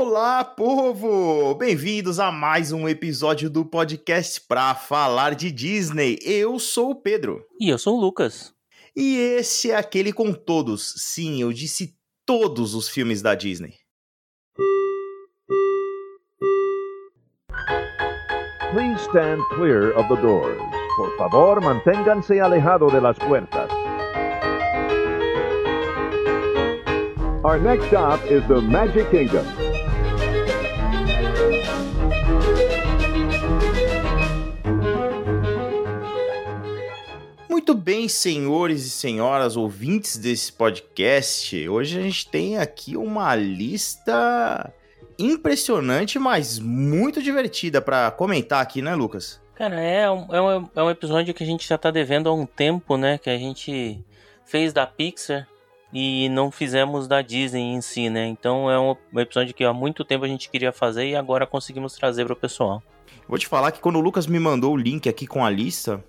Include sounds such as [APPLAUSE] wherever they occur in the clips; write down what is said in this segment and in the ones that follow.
Olá, povo! Bem-vindos a mais um episódio do podcast pra falar de Disney. Eu sou o Pedro. E eu sou o Lucas. E esse é aquele com todos. Sim, eu disse todos os filmes da Disney. Please stand clear of the doors. Por favor, manténganse alejado de las puertas. Our next stop is the Magic Kingdom. Muito bem, senhores e senhoras ouvintes desse podcast. Hoje a gente tem aqui uma lista impressionante, mas muito divertida para comentar aqui, né, Lucas? Cara, é um, é, um, é um episódio que a gente já tá devendo há um tempo, né? Que a gente fez da Pixar e não fizemos da Disney em si, né? Então é um episódio que há muito tempo a gente queria fazer e agora conseguimos trazer pro pessoal. Vou te falar que quando o Lucas me mandou o link aqui com a lista,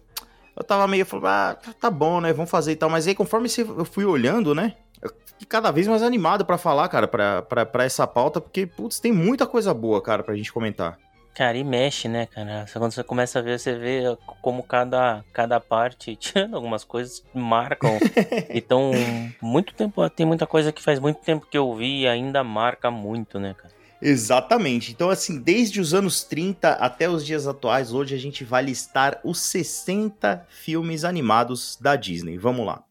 eu tava meio falando, ah, tá bom, né? Vamos fazer e tal. Mas aí, conforme eu fui olhando, né? Eu fiquei cada vez mais animado para falar, cara, pra, pra, pra essa pauta, porque, putz, tem muita coisa boa, cara, pra gente comentar. Cara, e mexe, né, cara? Quando você começa a ver, você vê como cada, cada parte, [LAUGHS] tirando algumas coisas, marcam. [LAUGHS] então, muito tempo, tem muita coisa que faz muito tempo que eu vi e ainda marca muito, né, cara? Exatamente. Então, assim, desde os anos 30 até os dias atuais, hoje a gente vai listar os 60 filmes animados da Disney. Vamos lá.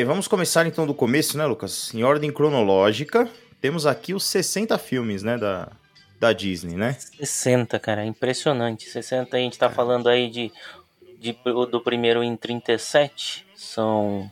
Bem, vamos começar então do começo, né, Lucas? Em ordem cronológica, temos aqui os 60 filmes, né, da, da Disney, né? 60, cara, impressionante. 60, a gente tá falando aí de, de do primeiro em 37, são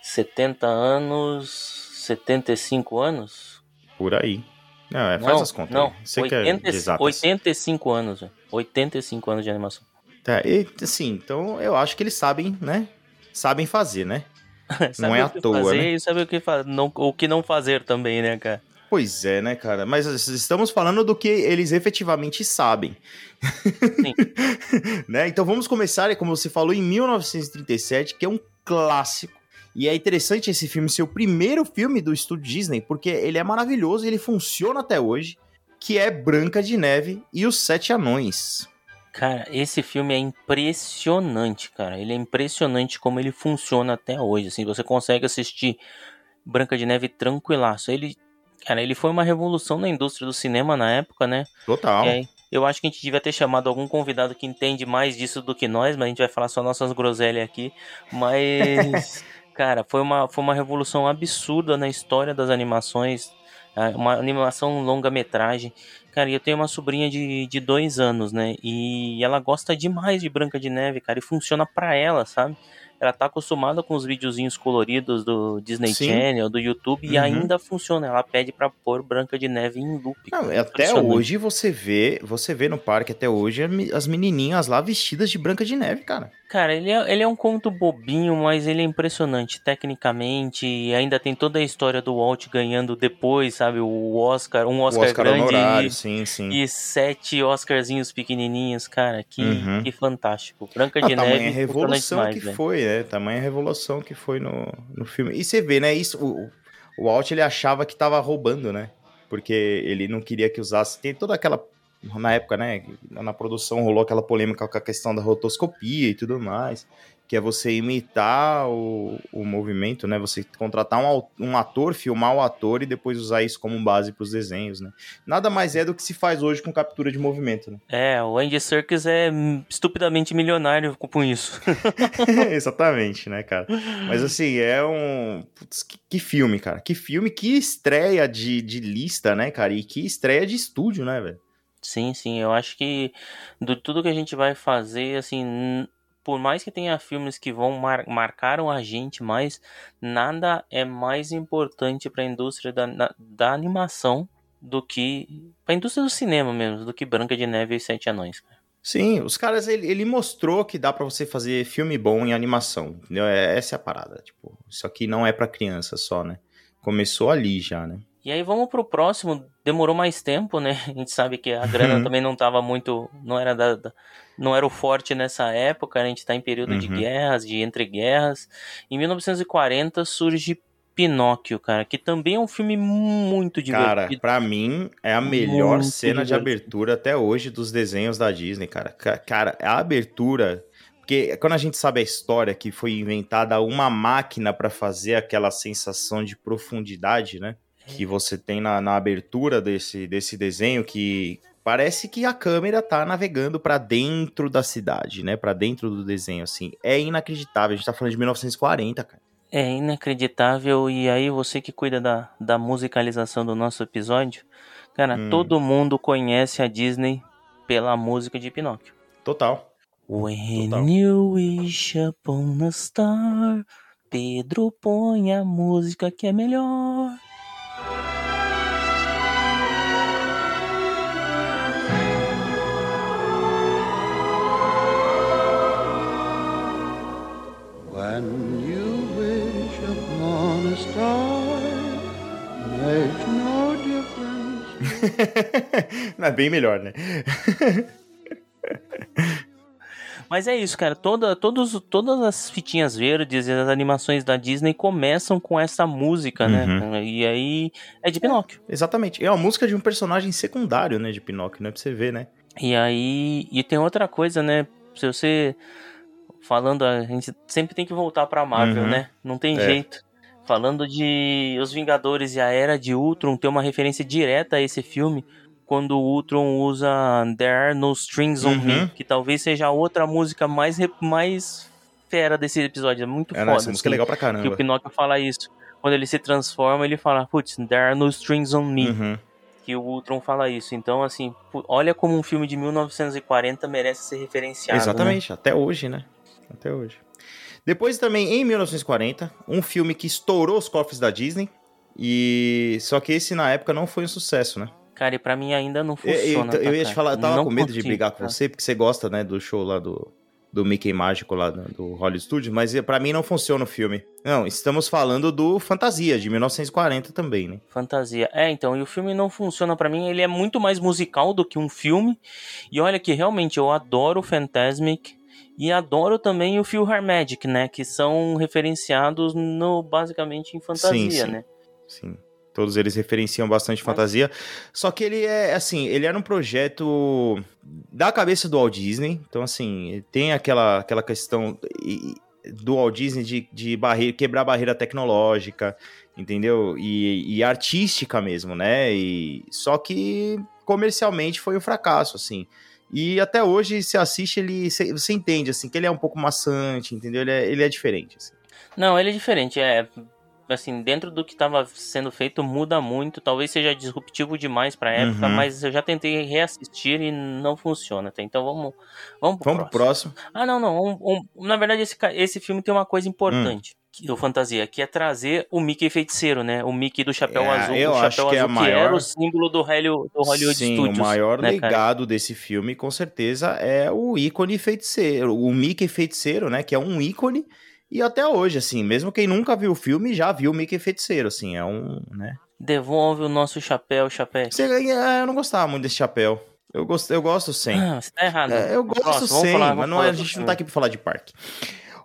70 anos, 75 anos? Por aí. Não, é, faz não, as contas. Não, Você 80, que é de exatas. 85 anos, velho. 85 anos de animação. Tá, e, assim, então eu acho que eles sabem, né? Sabem fazer, né? [LAUGHS] Sabe é o à que toa, fazer né? e sabe o que, fa não, o que não fazer também, né, cara? Pois é, né, cara? Mas estamos falando do que eles efetivamente sabem. Sim. [LAUGHS] né? Então vamos começar, como você falou, em 1937, que é um clássico. E é interessante esse filme ser o primeiro filme do estúdio Disney, porque ele é maravilhoso e ele funciona até hoje, que é Branca de Neve e os Sete Anões. Cara, esse filme é impressionante, cara. Ele é impressionante como ele funciona até hoje. Assim, você consegue assistir Branca de Neve tranquilaço. Ele, cara, ele foi uma revolução na indústria do cinema na época, né? Total. Aí, eu acho que a gente devia ter chamado algum convidado que entende mais disso do que nós, mas a gente vai falar só nossas groselhas aqui. Mas, [LAUGHS] cara, foi uma, foi uma revolução absurda na história das animações. ah, Uma animação longa-metragem. Cara, eu tenho uma sobrinha de, de dois anos, né? E ela gosta demais de Branca de Neve, cara, e funciona pra ela, sabe? Ela tá acostumada com os videozinhos coloridos do Disney Sim. Channel, do YouTube, e Uhum. ainda funciona. Ela pede pra pôr Branca de Neve em loop. Não, e até hoje você vê, você vê no parque até hoje as menininhas lá vestidas de Branca de Neve, cara. Cara, ele é, ele é um conto bobinho, mas ele é impressionante tecnicamente. E ainda tem toda a história do Walt ganhando depois, sabe? O Oscar, um Oscar, o Oscar grande honorário, e- sim, sim. e sete Oscarzinhos pequenininhos, cara. Que, Uhum. que fantástico. Branca Não, de tamanha Neve, revolução impressionante que demais, velho. foi, né? Tamanha revolução que foi no, no filme. E você vê, né? Isso, o, o Walt ele achava que tava roubando, né? Porque ele não queria que usasse. Tem toda aquela. Na época, né? Na produção rolou aquela polêmica com a questão da rotoscopia e tudo mais. Que é você imitar o, o movimento, né? Você contratar um, um ator, filmar o ator e depois usar isso como base para os desenhos, né? Nada mais é do que se faz hoje com captura de movimento, né? É, o Andy Serkis é estupidamente milionário com isso. [LAUGHS] [LAUGHS] Exatamente, né, cara? Mas assim, é um. Putz, que, que filme, cara. Que filme, que estreia de, de lista, né, cara? E que estreia de estúdio, né, velho? Sim, sim, eu acho que do tudo que a gente vai fazer, assim, por mais que tenha filmes que vão mar marcaram a gente, mas nada é mais importante para a indústria da, da animação do que para a indústria do cinema mesmo, do que Branca de Neve e Sete Anões. Sim, os caras, ele, ele mostrou que dá para você fazer filme bom em animação, entendeu? É, essa é a parada, tipo, isso aqui não é para criança só, né? Começou ali já, né? E aí vamos pro próximo, demorou mais tempo, né? A gente sabe que a [LAUGHS] grana também não tava muito, não era da, da, não era o forte nessa época, a gente tá em período uhum. de guerras, de entreguerras. Em 1940 surge Pinóquio, cara, que também é um filme muito divertido. Cara, pra mim é a melhor muito cena divertido. de abertura até hoje dos desenhos da Disney, cara. Cara, a abertura. Porque quando a gente sabe a história que foi inventada uma máquina para fazer aquela sensação de profundidade, né? Que você tem na, na abertura desse, desse desenho, que parece que a câmera tá navegando para dentro da cidade, né? Para dentro do desenho, assim. É inacreditável. A gente tá falando de 1940, cara. É inacreditável. E aí, você que cuida da, da musicalização do nosso episódio, cara, hum. todo mundo conhece a Disney pela música de Pinóquio. Total. When Total. you wish upon a star, Pedro põe a música que é melhor. When star makes no difference. [LAUGHS] é bem melhor, né? [LAUGHS] Mas é isso, cara. Toda, todos, todas as fitinhas verdes e as animações da Disney começam com essa música, né? uhum. né? E aí é de Pinóquio. É, exatamente. É uma música de um personagem secundário, né? De Pinóquio, né? Pra você ver, né? E aí. E tem outra coisa, né? Se você. Falando, a gente sempre tem que voltar pra Marvel, uhum. né? Não tem é. jeito. Falando de Os Vingadores e a Era de Ultron, tem uma referência direta a esse filme quando o Ultron usa There Are No Strings on uhum. Me, que talvez seja a outra música mais, mais fera desse episódio. É muito é, foda. Essa música é assim, legal pra caramba. Que o Pinóquio fala isso. Quando ele se transforma, ele fala, putz, There Are No Strings on Me. Uhum. Que o Ultron fala isso. Então, assim, olha como um filme de 1940 merece ser referenciado. Exatamente, né? até hoje, né? Até hoje. Depois também, em 1940, um filme que estourou os cofres da Disney. E só que esse na época não foi um sucesso, né? Cara, e pra mim ainda não funciona. Eu, eu, eu ia te falar, eu tava não com medo de brigar com você, porque você gosta, né, do show lá do, do Mickey Mágico lá do, do Hollywood Studios, mas para mim não funciona o filme. Não, estamos falando do Fantasia, de 1940 também, né? Fantasia. É, então, e o filme não funciona para mim, ele é muito mais musical do que um filme. E olha que realmente eu adoro o Fantasmic, e adoro também o Phil Magic, né? Que são referenciados no basicamente em fantasia, sim, sim. né? Sim. Todos eles referenciam bastante Mas... fantasia. Só que ele é, assim, ele era um projeto da cabeça do Walt Disney. Então, assim, tem aquela, aquela questão do Walt Disney de, de barreira, quebrar barreira tecnológica, entendeu? E, e artística mesmo, né? E, só que comercialmente foi um fracasso, assim. E até hoje, se assiste, ele você entende, assim, que ele é um pouco maçante, entendeu? Ele é, ele é diferente, assim. Não, ele é diferente, é... Assim, dentro do que estava sendo feito, muda muito. Talvez seja disruptivo demais pra época, uhum. mas eu já tentei reassistir e não funciona, tá? Então vamos, vamos pro vamos próximo. Pro próximo. Ah, não, não. Um, um, na verdade, esse, esse filme tem uma coisa importante. Do Fantasia, que é trazer o Mickey feiticeiro, né? O Mickey do chapéu é, azul, eu o chapéu azul que, é a maior... era o símbolo do, Helio, do Hollywood Sim, Studios. o maior né, legado cara? desse filme, com certeza, é o ícone feiticeiro, o Mickey feiticeiro, né? Que é um ícone e até hoje, assim, mesmo quem nunca viu o filme já viu o Mickey feiticeiro, assim, é um, né? Devolve o nosso chapéu, chapéu. Você, é, eu não gostava muito desse chapéu. Eu gosto, eu gosto sem. Ah, você tá errado. É, eu gosto Próximo, sem, falar, mas não é, a gente não tá aqui pra falar de parque.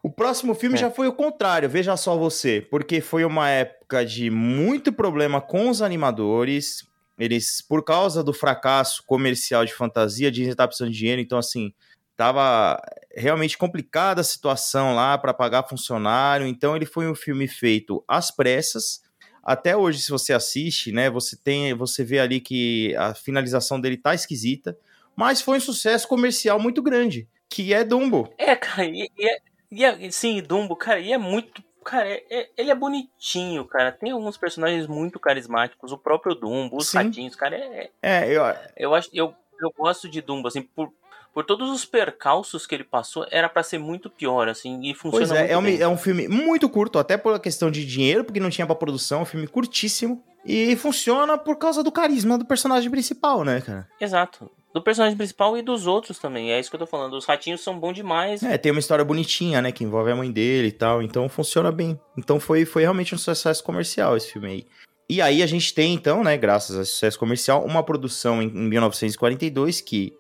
O próximo filme é. já foi o contrário, veja só você, porque foi uma época de muito problema com os animadores. Eles, por causa do fracasso comercial de fantasia, Disney tá precisando de dinheiro, então assim, tava realmente complicada a situação lá para pagar funcionário. Então ele foi um filme feito às pressas. Até hoje, se você assiste, né, você tem, você vê ali que a finalização dele tá esquisita, mas foi um sucesso comercial muito grande, que é Dumbo. É, cara, e, e é, e é, sim, Dumbo, cara, e é muito. Cara, é, é, ele é bonitinho, cara. Tem alguns personagens muito carismáticos. O próprio Dumbo, os sim. ratinhos, cara, é. É, eu. Eu acho. Eu, eu gosto de Dumbo, assim, por, por todos os percalços que ele passou, era para ser muito pior, assim, e funciona Pois é, muito é um, bem. é um filme muito curto, até por questão de dinheiro, porque não tinha pra produção, é um filme curtíssimo. E funciona por causa do carisma do personagem principal, né, cara? Exato. Do personagem principal e dos outros também. É isso que eu tô falando. Os ratinhos são bons demais. É, tem uma história bonitinha, né, que envolve a mãe dele e tal, então funciona bem. Então foi, foi realmente um sucesso comercial esse filme aí. E aí a gente tem, então, né, graças a sucesso comercial, uma produção em, em 1942 que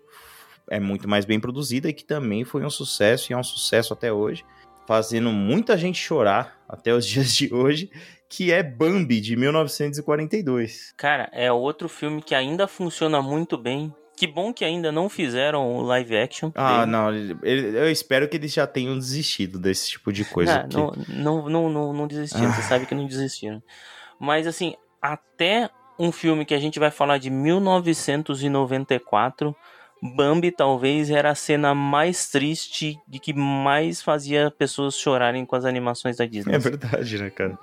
é muito mais bem produzida e que também foi um sucesso e é um sucesso até hoje, fazendo muita gente chorar até os [LAUGHS] dias de hoje, que é Bambi, de 1942. Cara, é outro filme que ainda funciona muito bem. Que bom que ainda não fizeram o live action. Ah, dele. não, ele- eu espero que eles já tenham desistido desse tipo de coisa. Ah, não, não, não, não, não desistiram, Ah. você sabe que não desistiram. Mas assim, até um filme que a gente vai falar de 1994, Bambi talvez era a cena mais triste e que mais fazia pessoas chorarem com as animações da Disney. É verdade, né, cara?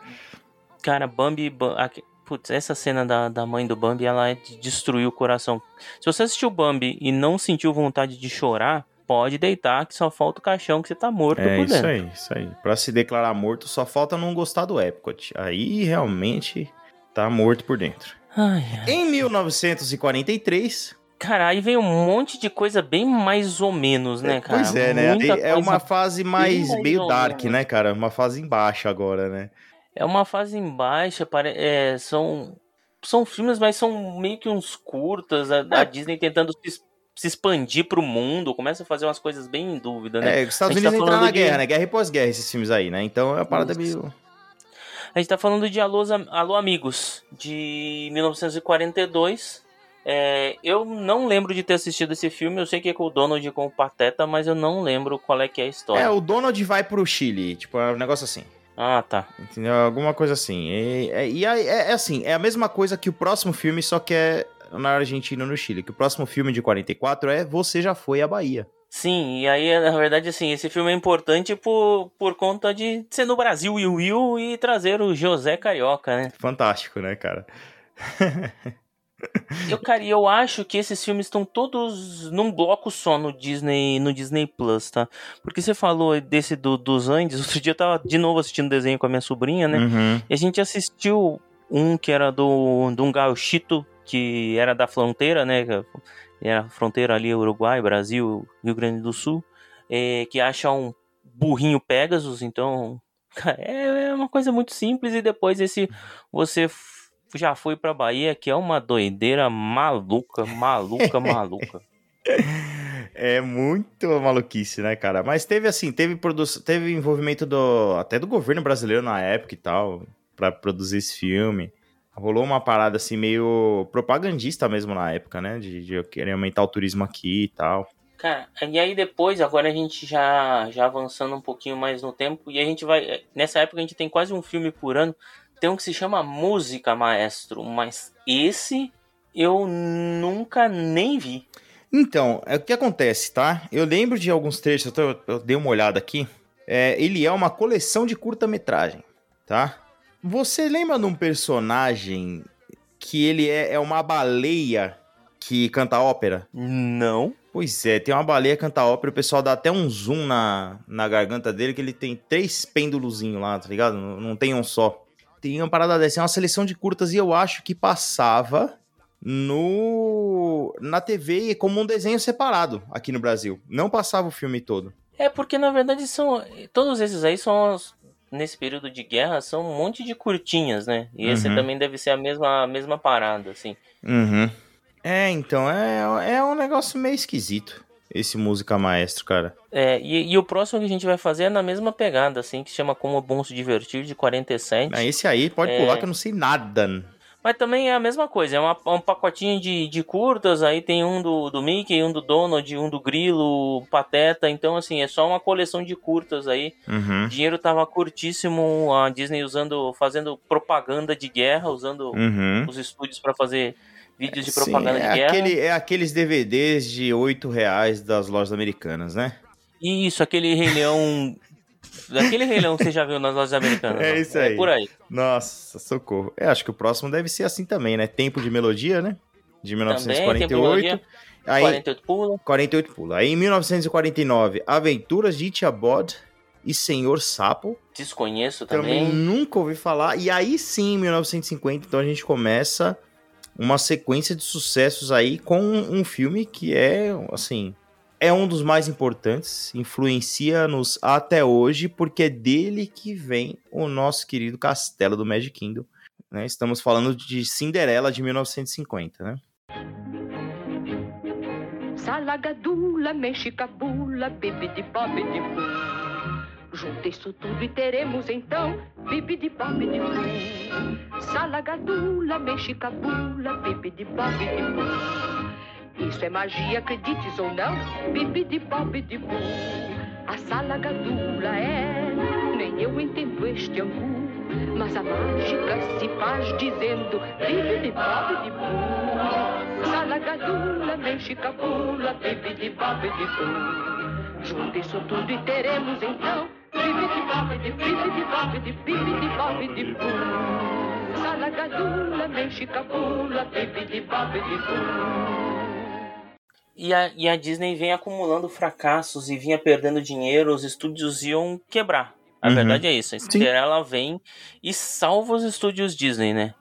Cara, Bambi. Ba- aque- Putz, essa cena da, da mãe do Bambi, ela é de destruir o coração. Se você assistiu Bambi e não sentiu vontade de chorar, pode deitar que só falta o caixão que você tá morto É por isso dentro. aí, isso aí. Pra se declarar morto, só falta não gostar do Epcot. Aí realmente tá morto por dentro. Ai, ai. Em 1943. Cara, aí vem um monte de coisa bem mais ou menos, né, cara? pois é, né? Muita É uma fase mais meio dark, né, cara? Uma fase embaixo agora, né? É uma fase em baixa, pare... é, são, são filmes, mas são meio que uns curtas. A, a É. Disney tentando se, se expandir pro mundo, começa a fazer umas coisas bem em dúvida, né? É, os Estados tá Unidos falando na de- guerra, né? Guerra e pós-guerra, esses filmes aí, né? Então é uma parada Isso. meio. A gente tá falando de Alô, Alô Amigos, de 1942. É, eu não lembro de ter assistido esse filme. Eu sei que é com o Donald com o Pateta, mas eu não lembro qual é que é a história. É, o Donald vai pro Chile. Tipo, é um negócio assim. Ah, tá. Entendeu? Alguma coisa assim. E, é- e aí, é, é assim, é a mesma coisa que o próximo filme, só que é na Argentina e no Chile. Que o próximo filme de 44 é Você Já Foi à Bahia. Sim, e aí, na verdade, assim, esse filme é importante por, por conta de ser no Brasil Will Will e trazer o José Carioca, né? Fantástico, né, cara? [LAUGHS] Eu, cara, eu acho que esses filmes estão todos num bloco só no Disney, no Disney Plus, tá? Porque você falou desse do, dos Andes, [LAUGHS] outro dia eu tava de novo assistindo desenho com a minha sobrinha, né? Uhum. E a gente assistiu um que era do, de um gauchito que era da fronteira, né? Era a fronteira ali, Uruguai, Brasil, Rio Grande do Sul, é, que acha um burrinho Pegasus, então [LAUGHS] é, é uma coisa muito simples. E depois esse você já foi pra Bahia, que é uma doideira maluca, maluca, maluca. [LAUGHS] É muito maluquice, né, cara? Mas teve assim, teve produção, teve envolvimento do até do governo brasileiro na época e tal, pra produzir esse filme. Rolou uma parada assim meio propagandista mesmo na época, né, de, de eu querer aumentar o turismo aqui e tal. Cara, e aí depois, agora a gente já, já avançando um pouquinho mais no tempo, e a gente vai. Nessa época a gente tem quase um filme por ano. Tem um que se chama Música Maestro, mas esse eu nunca nem vi. Então, é o que acontece, tá? Eu lembro de alguns trechos, eu, tô- eu dei uma olhada aqui. É, ele é uma coleção de curta-metragem, tá? Você lembra de um personagem que ele é, é uma baleia que canta ópera? Não. Pois é, tem uma baleia que canta ópera, o pessoal dá até um zoom na, na garganta dele, que ele tem três pêndulozinhos lá, tá ligado? Não, não tem um só. Tem uma parada dessa, é uma seleção de curtas e eu acho que passava no na TV como um desenho separado aqui no Brasil. Não passava o filme todo. É porque na verdade são. Todos esses aí são. Nesse período de guerra são um monte de curtinhas, né? E esse Uhum. também deve ser a mesma, a mesma parada, assim. Uhum. É, então, é, é um negócio meio esquisito, esse Música Maestro, cara. É, e, e o próximo que a gente vai fazer é na mesma pegada, assim, que chama Como é Bom Se Divertir, de 47. Ah, esse aí pode É. pular que eu não sei nada. Mas também é a mesma coisa, é uma- um pacotinho de, de curtas, aí tem um do, do Mickey, um do Donald, um do Grilo, Pateta, então assim, é só uma coleção de curtas aí. Uhum. O dinheiro tava curtíssimo, a Disney usando, fazendo propaganda de guerra, usando Uhum. os estúdios para fazer vídeos de Sim, propaganda é de guerra. Aquele, é aqueles DVDs de 8 reais das lojas americanas, né? Isso, aquele Rei Leão. Aquele Rei Leão que você já viu nas lojas americanas. [LAUGHS] É ó. isso aí. É por aí. Nossa, socorro. É, acho que o próximo deve ser assim também, né? Tempo de melodia, né? de Também tem 1948. biologia. Aí, 48 pula. 48 pula. Aí em 1949, Aventuras de Ichabod e Senhor Sapo. Desconheço Também também. nunca ouvi falar. E aí sim, em 1950, então a gente começa uma sequência de sucessos aí com um filme que é, assim, é um dos mais importantes, influencia-nos até hoje, porque é dele que vem o nosso querido Castelo do Magic Kingdom. né? Estamos falando de Cinderela de 1950, né? Salagadula, mexicabula, bibidi bobidi boo. Junta isso tudo e teremos então bibidi bobidi boo. Salagadula, mexicabula, bibidi bobidi boo. Isso é magia, acredites ou não, bibidi bobidi boo. A salagadula é, nem eu entendo este angu. Mas a mágica se faz dizendo bibidi bobidi boo. Salagadula, mexicabula, bibidi bobidi boo. Junta isso tudo e teremos então E a, e a Disney vem acumulando fracassos e vinha perdendo dinheiro, os estúdios iam quebrar. A Uhum. verdade é isso. A Cinderela vem e salva os estúdios Disney, né?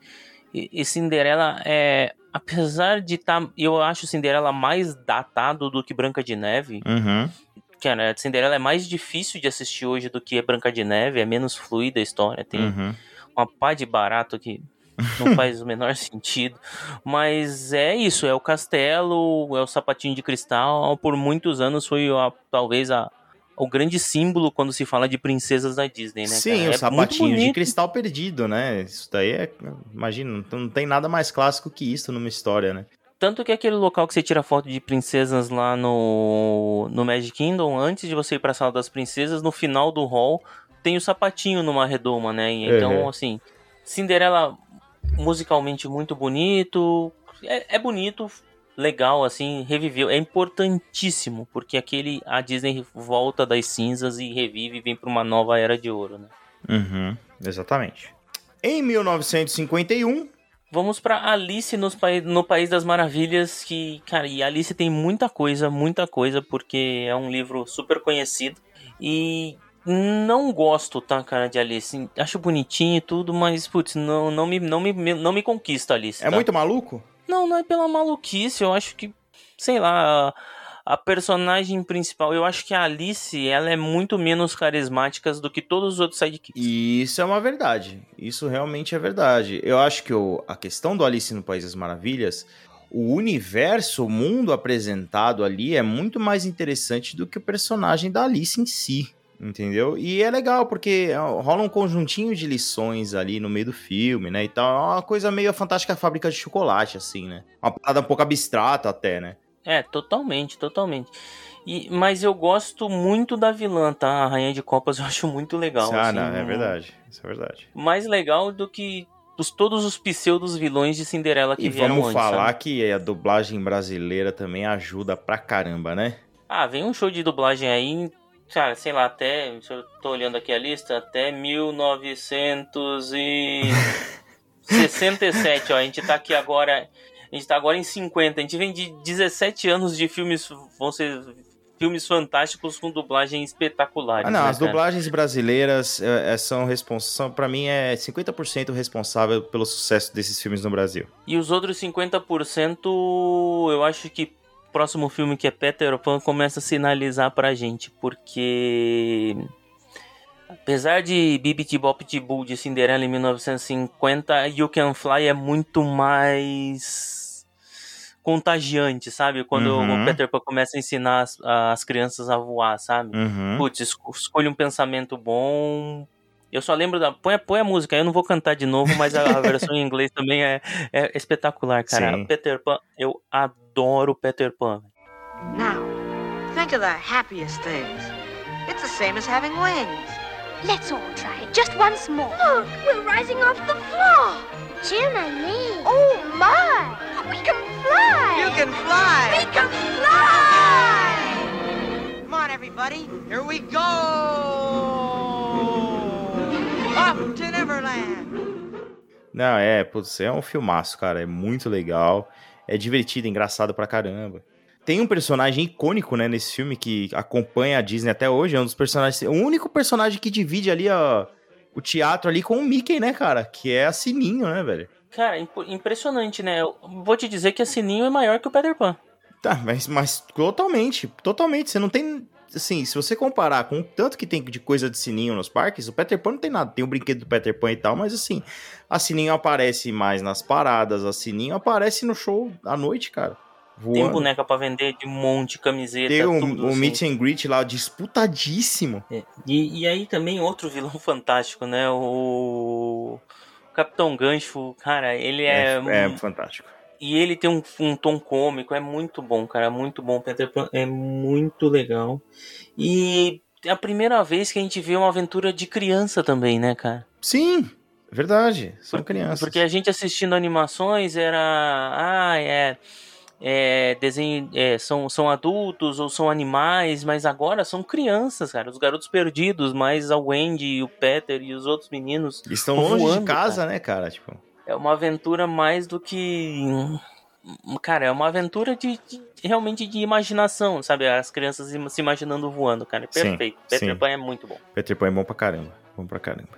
E, e Cinderela é. Apesar de estar. eu acho Cinderela mais datado do que Branca de Neve. Uhum. Que né, Cinderela é mais difícil de assistir hoje do que Branca de Neve. É menos fluida a história. Tem Uhum. uma pá de barato que não faz o menor [LAUGHS] sentido. Mas é isso, é o castelo, é o sapatinho de cristal. Por muitos anos foi a- talvez a, o grande símbolo quando se fala de princesas da Disney, né? Sim, cara? o É sapatinho de cristal perdido, né? Isso daí é. Imagina, não tem nada mais clássico que isso numa história, né? Tanto que aquele local que você tira foto de princesas lá no, no Magic Kingdom, antes de você ir pra sala das princesas, no final do hall tem o sapatinho numa redoma, né? Então, Uhum. assim, Cinderela musicalmente muito bonito, é, é bonito, legal, assim, reviveu. É importantíssimo, porque aquele a Disney volta das cinzas e revive e vem pra uma nova era de ouro, né? Uhum, exatamente. Em 1951, Vamos pra Alice nos pai- no País das Maravilhas, que, cara, e Alice tem muita coisa, muita coisa, porque é um livro super conhecido. E não gosto, tá, cara, de Alice. Acho bonitinho e tudo, mas, putz, não, não, me, não, me, não me conquista Alice. é tá? muito maluco? Não, não é pela maluquice, eu acho que, sei lá, a, a personagem principal, eu acho que a Alice, ela é muito menos carismática do que todos os outros sidekicks. Isso é uma verdade. Isso realmente é verdade. Eu acho que o- a questão do Alice no País das Maravilhas, o universo, o mundo apresentado ali é muito mais interessante do que o personagem da Alice em si. Entendeu? E é legal, porque rola um conjuntinho de lições ali no meio do filme, né? E tal. É uma coisa meio a fantástica fábrica de chocolate, assim, né? Uma parada um pouco abstrata até, né? É, totalmente, totalmente. E, mas eu gosto muito da vilã, tá? A Rainha de Copas [LAUGHS] eu acho muito legal. ah, assim, não, é verdade. Isso é verdade. Mais legal do que os, todos os pseudos vilões de Cinderela que E vieram vamos antes. falar sabe? que a dublagem brasileira também ajuda pra caramba, né? Ah, vem um show de dublagem aí, cara, sei lá, até. Se eu tô olhando aqui a lista, até 1967, [LAUGHS] ó. A gente tá aqui agora. A gente tá agora em 50. A gente vem de 17 anos de filmes. Vão ser filmes fantásticos com dublagem espetaculares. Ah, não, né, as cara? dublagens brasileiras é, é, são responsáveis, para mim é 50% responsável pelo sucesso desses filmes no Brasil. E os outros 50%, eu acho que o próximo filme que é Peter Pan começa a sinalizar pra gente, porque apesar de Bibbidi Bobbidi Boo de Cinderela em 1950, You Can Fly é muito mais contagiante, sabe? Quando Uhum. o Peter Pan começa a ensinar as, as crianças a voar, sabe? Uhum. Putz, esco- escolha um pensamento bom. Eu só lembro da. Põe, a- põe a música, eu não vou cantar de novo, mas a, a versão em inglês também é, é espetacular, cara. Sim. Peter Pan, eu adoro Peter Pan. Now, think of the happiest things. It's the same as having wings. Let's all try it just once more. Look, we're rising off the floor. Jim and me. Oh my! We can fly. You can fly! We can fly. Come on, everybody. Here we go! Up to Neverland! Não, é, putz, é um filmaço, cara, é muito legal. é divertido, engraçado pra caramba. Tem um personagem icônico, né, nesse filme que acompanha a Disney até hoje, é um dos personagens, o único personagem que divide ali ó, o teatro ali com o Mickey, né, cara, que é a Sininho, né, velho? Cara, imp- impressionante, né? Eu vou te dizer que a Sininho é maior que o Peter Pan. Tá, mas, mas totalmente, totalmente. Você não tem. Assim, se você comparar com o tanto que tem de coisa de sininho nos parques, o Peter Pan não tem nada. Tem o brinquedo do Peter Pan e tal, mas assim, a sininho aparece mais nas paradas, a sininho aparece no show à noite, cara. Tem Voando. boneca pra vender de um monte, camiseta, Tem o, tudo. o assim. meet and greet lá disputadíssimo. É, E, e aí também outro vilão [LAUGHS] fantástico, né? O Capitão Gancho, cara, ele é. É, é fantástico. E ele tem um, um tom cômico, é muito bom, cara, muito bom. Peter Pan é muito legal. E é a primeira vez que a gente vê uma aventura de criança também, né, cara? Sim, verdade. São crianças. Porque a gente assistindo animações era. Ah, é. É, desenho, é, são, são adultos ou são animais, mas agora são crianças, cara. Os garotos perdidos, mais a Wendy, o Peter e os outros meninos. Estão longe voando, de casa, né, cara? Tipo, É uma aventura mais do que. Cara, é uma aventura de, de- realmente de imaginação, sabe? As crianças se imaginando voando, cara. É Sim, perfeito. Peter sim. Pan é muito bom. Peter Pan é bom pra caramba. Bom pra caramba.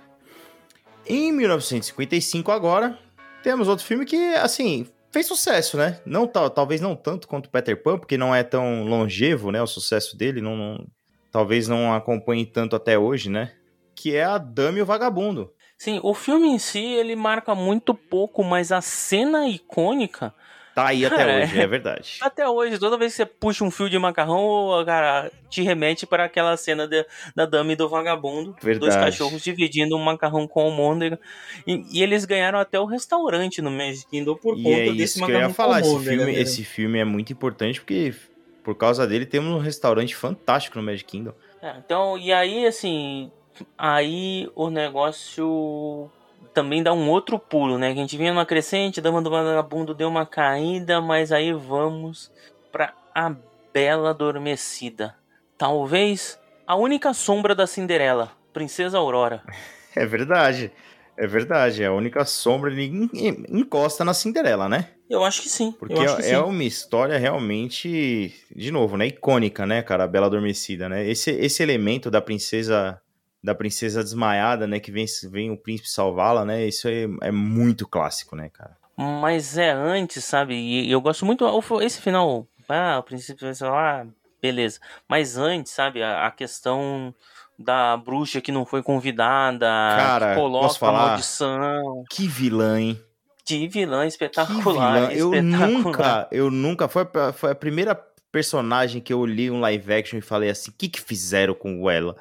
Em 1955, agora, temos outro filme que, assim, fez sucesso, né? Não, tal- talvez não tanto quanto Peter Pan, porque não é tão longevo, né? O sucesso dele, não, não- talvez não acompanhe tanto até hoje, né? Que é a Dama e o Vagabundo. Sim, o filme em si, ele marca muito pouco, mas a cena icônica Tá aí até Cara, [LAUGHS] hoje, é verdade. Até hoje, toda vez que você puxa um fio de macarrão, cara, te remete para aquela cena de- da dama e do vagabundo. Dois Verdade. cachorros dividindo um macarrão com almôndega. E, e eles ganharam até o restaurante no Magic Kingdom por E conta é desse isso que eu macarrão ia falar. com Esse filme, né? esse filme é muito importante porque, por causa dele, temos um restaurante fantástico no Magic Kingdom. É, então, e aí, assim, aí o negócio também dá um outro pulo, né? Que a gente vinha numa crescente, Dama do Vagabundo deu uma caída, mas aí vamos pra A Bela Adormecida. Talvez a única sombra da Cinderela, Princesa Aurora. [LAUGHS] É verdade. É verdade. É a única sombra. Ninguém encosta na Cinderela, né? Eu acho que sim. Porque que é sim. uma história realmente, de novo, né, icônica, né, cara, a Bela Adormecida, né? Esse, esse elemento da princesa da princesa desmaiada, né, que vem, vem o príncipe salvá-la, né? Isso é, é muito clássico, né, cara? Mas é antes, sabe? E eu gosto muito. Esse final, ah, o princípio vai ser lá, beleza. Mas antes, sabe? A, a questão da bruxa que não foi convidada, Cara, que posso coloca a falar? maldição. Que vilã, hein? Que vilã Que espetacular. vilã. Eu espetacular. nunca, eu nunca, foi, a- foi a primeira personagem que eu li um live action e falei assim, o que que fizeram com ela?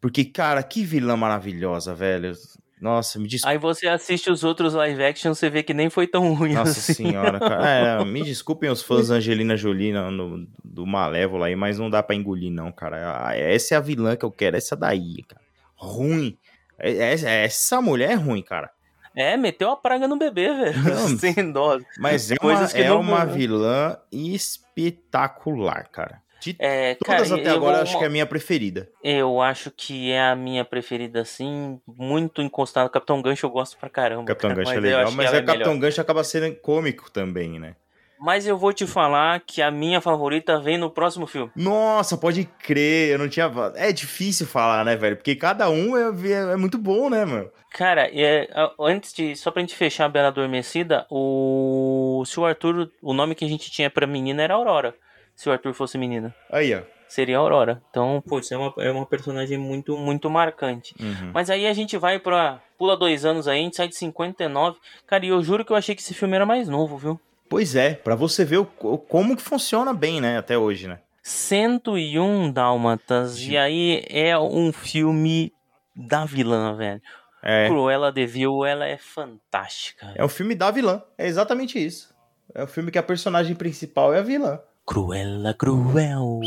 Porque, cara, que vilã maravilhosa, velho. Nossa, me desculpa. Aí você assiste os outros live action, você vê que nem foi tão ruim Nossa assim. senhora, cara. [LAUGHS] É, me desculpem os fãs da Angelina Jolie no, do Malévola aí, mas não dá pra engolir, não, cara. Ah, Essa é a vilã que eu quero, essa daí, cara. Ruim. É- é- Essa mulher é ruim, cara. É, meteu a praga no bebê, velho. [LAUGHS] Sem dó. Mas é uma, é uma vilã espetacular, cara. De É, todas cara, até eu agora, vou- acho que é a minha preferida. Eu acho que é a minha preferida, assim, muito encostado. Capitão Gancho eu gosto pra caramba. Capitão cara, Gancho é eu legal, mas é é o Capitão melhor. Gancho acaba sendo cômico também, né? Mas eu vou te falar que a minha favorita vem no próximo filme. Nossa, pode crer, eu não tinha. É difícil falar, né, velho? Porque cada um é, é- é muito bom, né, mano? Cara, é, antes de. Só pra gente fechar a Bela Adormecida, o. Se o Arthur. O nome que a gente tinha pra menina era Aurora. Se o Arthur fosse menina. Aí, ó. Seria Aurora. Então, putz, é uma, é uma personagem muito, muito marcante. Uhum. Mas aí a gente vai pra. Pula dois anos aí, a gente sai de 59. Cara, e eu juro que eu achei que esse filme era mais novo, viu? Pois é, pra você ver o, como que funciona bem, né, até hoje, né? 101 Dálmatas. E aí é um filme da vilã, velho. É, Cruella de Vil, ela é fantástica. é um filme da vilã, é exatamente isso. É o filme que a personagem principal é a vilã. Cruella, cruel.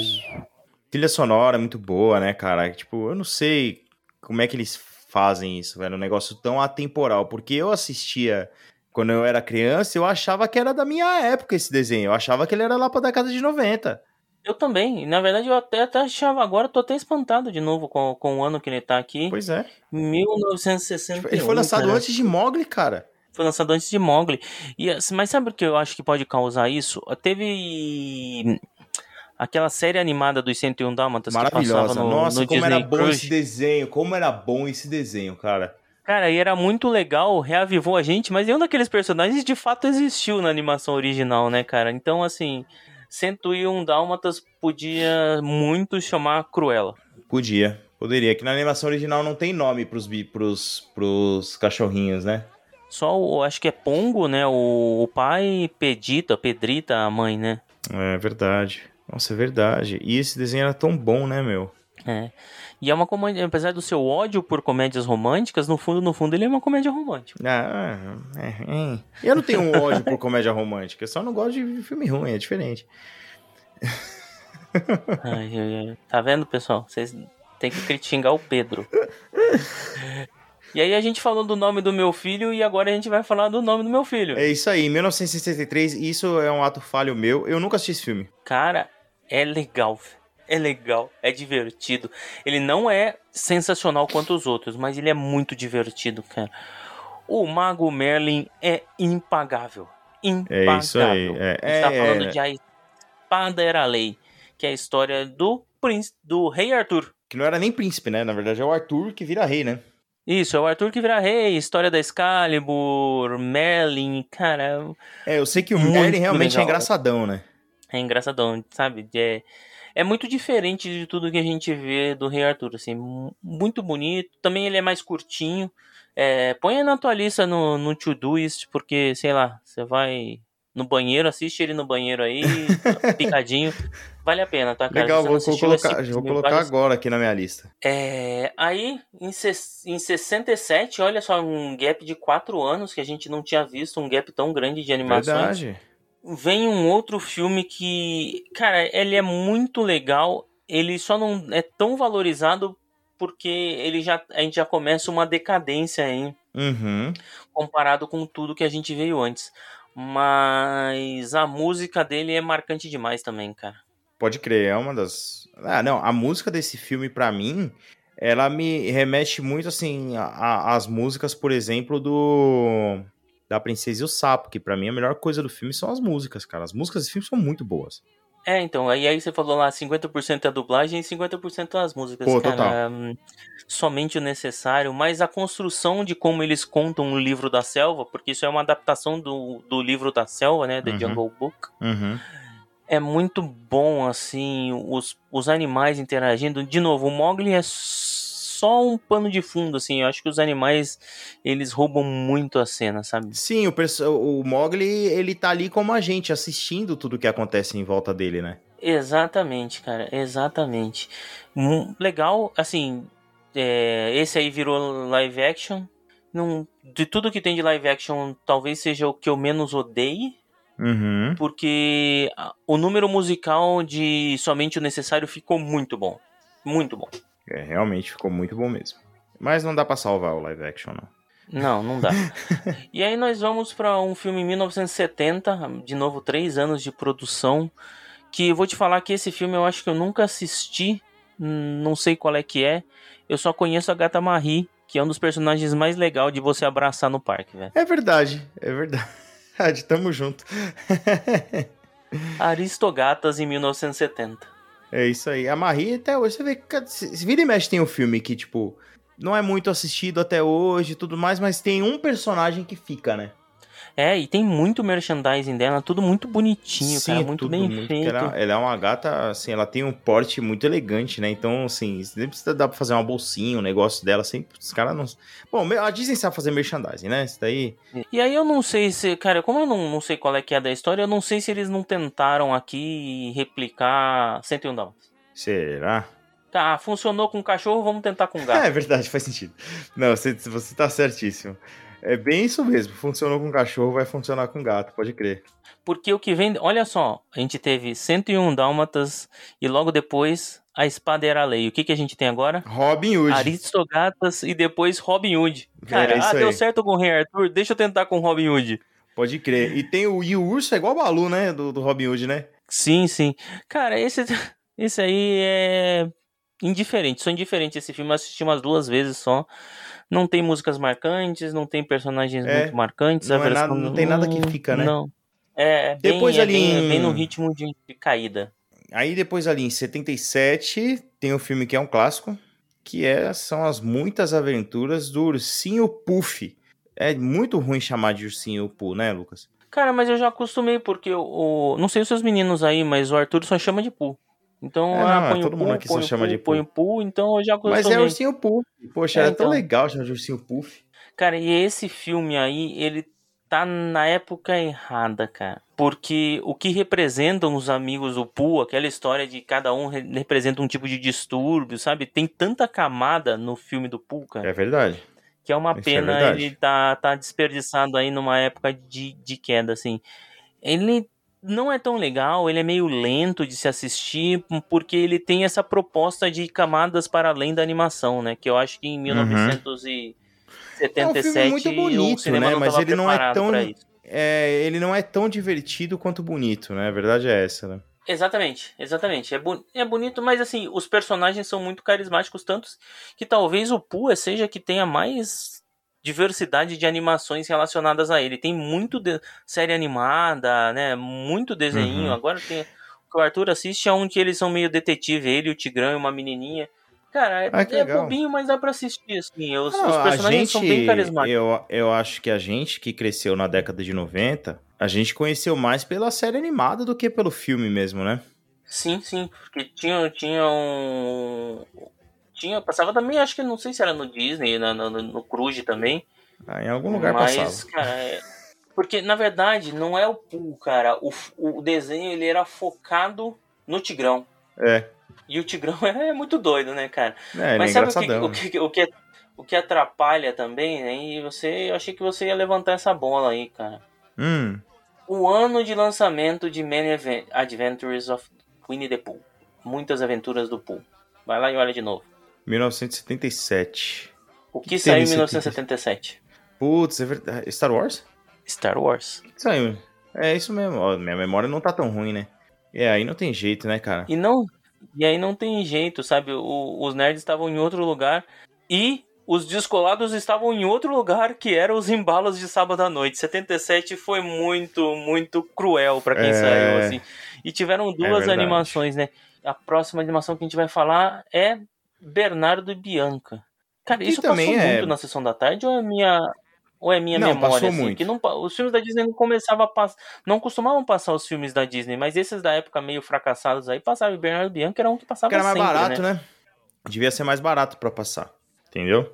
Trilha sonora é muito boa, né, cara? Tipo, eu não sei como é que eles fazem isso, velho. Um negócio tão atemporal. Porque eu assistia quando eu era criança, eu achava que era da minha época esse desenho. Eu achava que ele era lá pra década de 90. Eu também. Na verdade, eu até, até achava agora, tô até espantado de novo com, com o ano que ele tá aqui. Pois é. 1961. Ele foi lançado cara. antes de Mogli, cara. Foi lançado antes de Mogli. E, assim, mas sabe o que eu acho que pode causar isso? Teve aquela série animada dos 101 Dálmatas que passava Maravilhosa. no, Nossa, no como Disney era bom Cruise. esse desenho. Como era bom esse desenho, cara. Cara, e era muito legal, reavivou a gente, mas nenhum daqueles personagens de fato existiu na animação original, né, cara? Então, assim, 101 Dálmatas podia muito chamar Cruella. Podia. Poderia. Que na animação original não tem nome pros, bi- pros, pros cachorrinhos, né? Só o, acho que é Pongo, né? O, o pai, Pedita, Pedrita, a mãe, né? É verdade. Nossa, é verdade. E esse desenho era tão bom, né, meu? É. E é uma comédia, apesar do seu ódio por comédias românticas, no fundo, no fundo, ele é uma comédia romântica. Ah, é, é. Eu não tenho um ódio por comédia romântica. Eu só não gosto de filme ruim, é diferente. Ai. Tá vendo, pessoal? Vocês têm que xingar o Pedro. E aí a gente falou do nome do meu filho e agora a gente vai falar do nome do meu filho. É isso aí, 1963, isso é um ato falho meu. Eu nunca assisti esse filme. Cara, é legal. É legal, é divertido. Ele não é sensacional quanto os outros, mas ele é muito divertido, cara. O Mago Merlin é impagável. Impagável. É isso aí, é. A gente tá É, falando é. de A Espada Era a Lei, que é a história do príncipe, do rei Arthur. Que não era nem príncipe, né? Na verdade é o Arthur que vira rei, né? Isso, é o Arthur que vira rei, história da Excalibur, Merlin, cara, É, eu sei que o Merlin realmente é legal. engraçadão, né? é engraçadão, sabe? É, é muito diferente de tudo que a gente vê do Rei Arthur, assim, mu- muito bonito. Também ele é mais curtinho. É, põe na tua lista no, no To-Doist, porque, sei lá, você vai no banheiro, assiste ele no banheiro aí, [LAUGHS] picadinho. Vale a pena, tá, cara? Legal, vou, vou colocar, esse vou filme, colocar agora aqui na minha lista. É, aí, em, em 67, olha só, um gap de 4 anos que a gente não tinha visto, um gap tão grande de animações. Verdade. Vem um outro filme que, cara, ele é muito legal, ele só não é tão valorizado porque ele já, a gente já começa uma decadência aí, Uhum. comparado com tudo que a gente veio antes. Mas a música dele é marcante demais também, cara. Pode crer, é uma das. Ah, não, a música desse filme, pra mim, ela me remete muito, assim, às músicas, por exemplo, do. Da Princesa e o Sapo, que pra mim a melhor coisa do filme são as músicas, cara. As músicas desse filme são muito boas. É, então, aí, aí você falou lá 50% é a dublagem e 50% as músicas, Pô, cara. total. hum, Somente o necessário, mas a construção de como eles contam o livro da selva, porque isso é uma adaptação do, do livro da selva, né, The Uhum. Jungle Book, Uhum. É muito bom, assim, os, os animais interagindo. De novo, o Mogli é só um pano de fundo, assim, eu acho que os animais, eles roubam muito a cena, sabe? Sim, o, o Mogli, ele tá ali como a gente, assistindo tudo que acontece em volta dele, né? Exatamente, cara, exatamente. Legal, assim, é, esse aí virou live action. Não, de tudo que tem de live action, talvez seja o que eu menos odeie, Uhum. porque o número musical de Somente o Necessário ficou muito bom. Muito bom. É, realmente ficou muito bom mesmo. Mas não dá pra salvar o live action, não. Não, não dá. [LAUGHS] e aí nós vamos para um filme em 1970, de novo, três anos de produção. Que eu vou te falar que esse filme eu acho que eu nunca assisti, não sei qual é que é. Eu só conheço a Gata Marie, que é um dos personagens mais legais de você abraçar no parque, velho. É verdade, é verdade. Tamo junto. [LAUGHS] Aristogatas em 1970. É isso aí. A Marie, até hoje, você vê que vira e mexe tem um filme que, tipo, não é muito assistido até hoje e tudo mais, mas tem um personagem que fica, né? É, e tem muito merchandising dela, tudo muito bonitinho, Sim, cara, é muito bem muito- feito. Ela, ela é uma gata, assim, ela tem um porte muito elegante, né? Então, assim, sempre precisa dar pra fazer uma bolsinha, um negócio dela, sempre, os caras não... Bom, a Disney sabe fazer merchandising, né? Isso daí... E aí eu não sei se, cara, como eu não, não sei qual é que é da história, eu não sei se eles não tentaram aqui replicar 101 Dálmatas. Será? Tá, funcionou com cachorro, vamos tentar com gato. [LAUGHS] É verdade, faz sentido. Não, você, você tá certíssimo. É bem isso mesmo. Funcionou com cachorro, vai funcionar com gato, pode crer. Porque o que vem, olha só, a gente teve 101 Dálmatas e logo depois a Espada Era a Lei. O que que a gente tem agora? Robin Hood. Aristogatas e depois Robin Hood. Cara, É ah, deu aí. certo com o Rei Arthur, deixa eu tentar com Robin Hood. Pode crer. E tem o, e o urso é igual o Balu, né? Do, do Robin Hood, né? Sim, sim. Cara, esse, [LAUGHS] esse aí é. indiferente, sou indiferente esse filme, eu assisti umas duas vezes só. Não tem músicas marcantes, não tem personagens É, muito marcantes. não é nada- não tem nada que fica, né? Não. É, é bem, Depois é ali bem, é em- bem no ritmo de, de caída. Aí depois ali em 77 tem um filme que é um clássico, que é, são as muitas aventuras do Ursinho Puff. É muito ruim chamar de Ursinho Puff, né, Lucas? Cara, mas eu já acostumei, porque o. Não sei os seus meninos aí, mas o Arthur só chama de Poo. Então, É, não, é o todo mundo aqui só o chama de põe o Poo, então eu já. Mas é Ursinho Puff. Poxa, É, era tão então. legal chamar de Ursinho Puff. Cara, e esse filme aí, ele tá na época errada, cara. Porque o que representam os amigos do Pooh, aquela história de cada um re- representa um tipo de distúrbio, sabe? Tem tanta camada no filme do Pooh, cara, É verdade. que é uma isso é pena verdade. ele tá, tá desperdiçado aí numa época de, de queda, assim. Ele não é tão legal, ele é meio lento de se assistir, porque ele tem essa proposta de camadas para além da animação, né? Que eu acho que em 1977 É um filme muito bonito, né? Mas ele não é tão-. É, ele não é tão divertido quanto bonito, né? A verdade é essa, né? Exatamente, exatamente. É, é bonito, mas assim, os personagens são muito carismáticos, tantos que talvez o Pua seja que tenha mais diversidade de animações relacionadas a ele. Tem muito de- série animada, né? Muito desenho. Uhum. Agora tem o que o Arthur assiste é um que eles são meio detetive, ele, o Tigrão e uma menininha. Cara, é, Ah, é bobinho, mas dá pra assistir, assim. Os, Não, os personagens são bem carismáticos. Eu, eu acho que a gente que cresceu na década de 90, a gente conheceu mais pela série animada do que pelo filme mesmo, né? Sim, sim, porque tinha, tinha um. Tinha, passava também, acho que não sei se era no Disney, na- no, no, Cruise também. Ah, em algum lugar mas, passava. cara, é- porque na verdade não é o Pooh, cara. O, o desenho ele era focado no Tigrão. É, E o Tigrão [LAUGHS] é muito doido, né, cara? é ele é mas sabe o que, o, que, o, que, o que atrapalha também, né? E você, eu achei que você ia levantar essa bola aí, cara. Hum, O ano de lançamento de Many Adventures of Winnie the Pooh. Muitas aventuras do Pooh. Vai lá e olha de novo. 1977. O que, Que saiu em teve em 1977? Putz, é verdade. Star Wars? Star Wars. O que Saiu. É isso mesmo. Ó, minha memória não tá tão ruim, né? É, aí não tem jeito, né, cara? E não. E aí não tem jeito, sabe? O- os nerds estavam em outro lugar e os descolados estavam em outro lugar que eram os embalos de sábado à noite. 77 foi muito, muito cruel pra quem É. saiu, assim. E tiveram duas verdade. animações, né? A próxima animação que a gente vai falar é Bernardo e Bianca. Cara, Que isso também passou é- muito na sessão da tarde ou é minha. Ou é minha Não, memória, passou assim? muito. Que não, os filmes da Disney não começavam a passar. Não costumavam passar os filmes da Disney, mas esses da época meio fracassados aí passavam. E Bernardo e Bianca era um que passava Porque era mais sempre, barato, né? né? Devia ser mais barato pra passar. Entendeu?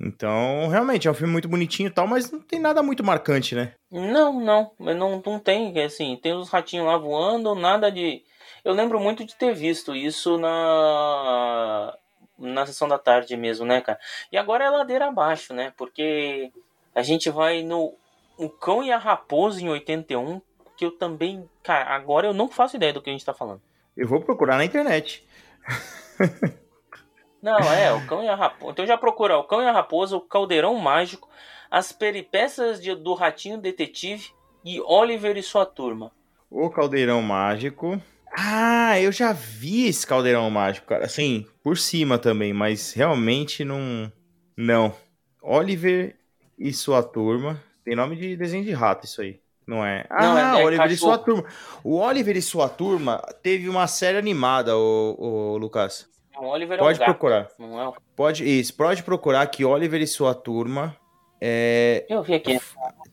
Então, realmente, é um filme muito bonitinho e tal, mas não tem nada muito marcante, né? Não, não, não, não tem, assim, tem os ratinhos lá voando, nada de. Eu lembro muito de ter visto isso na na sessão da tarde mesmo, né, cara? E agora é ladeira abaixo, né? Porque a gente vai no O Cão e a Raposa em 81, que eu também, cara, agora eu não faço ideia do que a gente tá falando. Eu vou procurar na internet. [LAUGHS] Não, é, o Cão e a Raposa. Então já procura o Cão e a Raposa, o Caldeirão Mágico, as peripécias de- do Ratinho Detetive e Oliver e sua turma. O Caldeirão Mágico. Ah, eu já vi esse Caldeirão Mágico, cara. Assim, por cima também, mas realmente não. Não. Oliver e sua turma. Tem nome de desenho de rato, isso aí. Não é? Ah, Não, é- é Oliver e sua cachorro. turma. O Oliver e sua turma teve uma série animada, o, Lucas. O Oliver Pode é um procurar. não é? um- Pode, isso, pode procurar que Oliver e sua turma é, Eu vi aqui.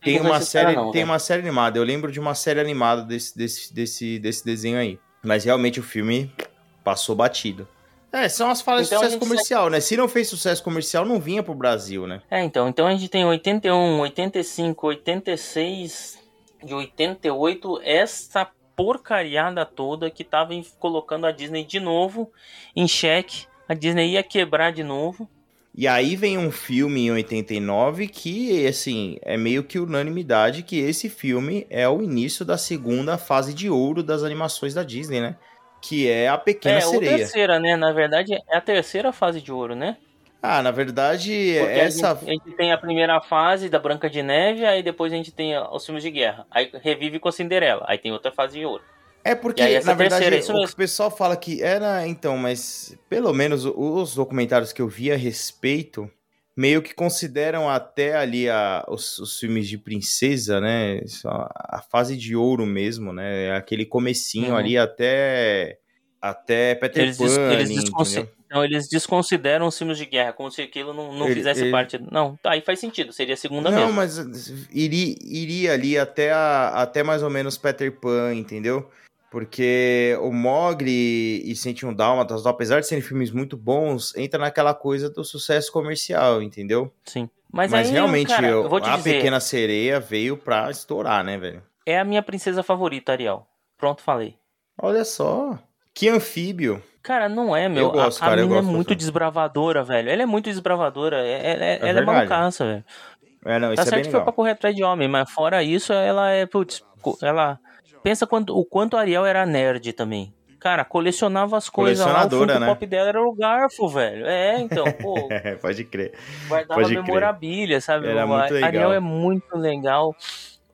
tem uma série, não, tem velho. uma série animada. Eu lembro de uma série animada desse, desse, desse, desse desenho aí. Mas realmente o filme passou batido. É, são as falhas Então de sucesso comercial, né? Se não fez sucesso comercial, não vinha pro Brasil, né? É, então, então a gente tem 81, 85, 86 e 88, essa porcariada toda que tava colocando a Disney de novo em xeque. A Disney ia quebrar de novo. E aí vem um filme em 89 que, assim, é meio que unanimidade que esse filme é o início da segunda fase de ouro das animações da Disney, né? Que é a Pequena é, Sereia. terceira, né? Na verdade, é a terceira fase de ouro, né? Ah, na verdade, Porque essa... a, gente, a gente tem a primeira fase da Branca de Neve, aí depois a gente tem os filmes de guerra. Aí revive com a Cinderela, aí tem outra fase de ouro. É porque, na verdade, terceira, o o pessoal fala que era, então, mas pelo menos os documentários que eu vi a respeito meio que consideram até ali a, os, os filmes de princesa, né? A fase de ouro mesmo, né? Aquele comecinho Uhum. ali até até Peter Eles, Pan, des- eles, desconsi- não, eles desconsideram os filmes de guerra, como se aquilo não, não Ele- fizesse ele- parte. Não, tá, aí faz sentido, seria a segunda Não, mesmo. mas iria, iria ali até, a- até mais ou menos Peter Pan, entendeu? Porque o Mogli e 101 Dálmatas, apesar de serem filmes muito bons, entra naquela coisa do sucesso comercial, entendeu? Sim. Mas, Mas, aí, realmente, cara, eu- eu a dizer, Pequena Sereia veio pra estourar, né, velho? é a minha princesa favorita, Ariel. Pronto, falei. Olha só, que anfíbio. Cara, não é, meu. Eu gosto, a, a cara, eu é gosto muito dessa. desbravadora, velho. Ela é muito desbravadora. É, é- é- ela é malucaça, velho. É, não, isso Tá é bem certo que foi legal. pra correr atrás de homem, mas fora isso, ela é. Putz, ela. Pensa quanto, o quanto a Ariel era nerd também. Cara, colecionava as coisas lá. O Colecionadora, Funko né? Pop dela era o garfo, velho. É, então, [LAUGHS] pô. É, pode crer. guardava Pode crer. memorabilia, sabe? Era A muito legal. Ariel é muito legal.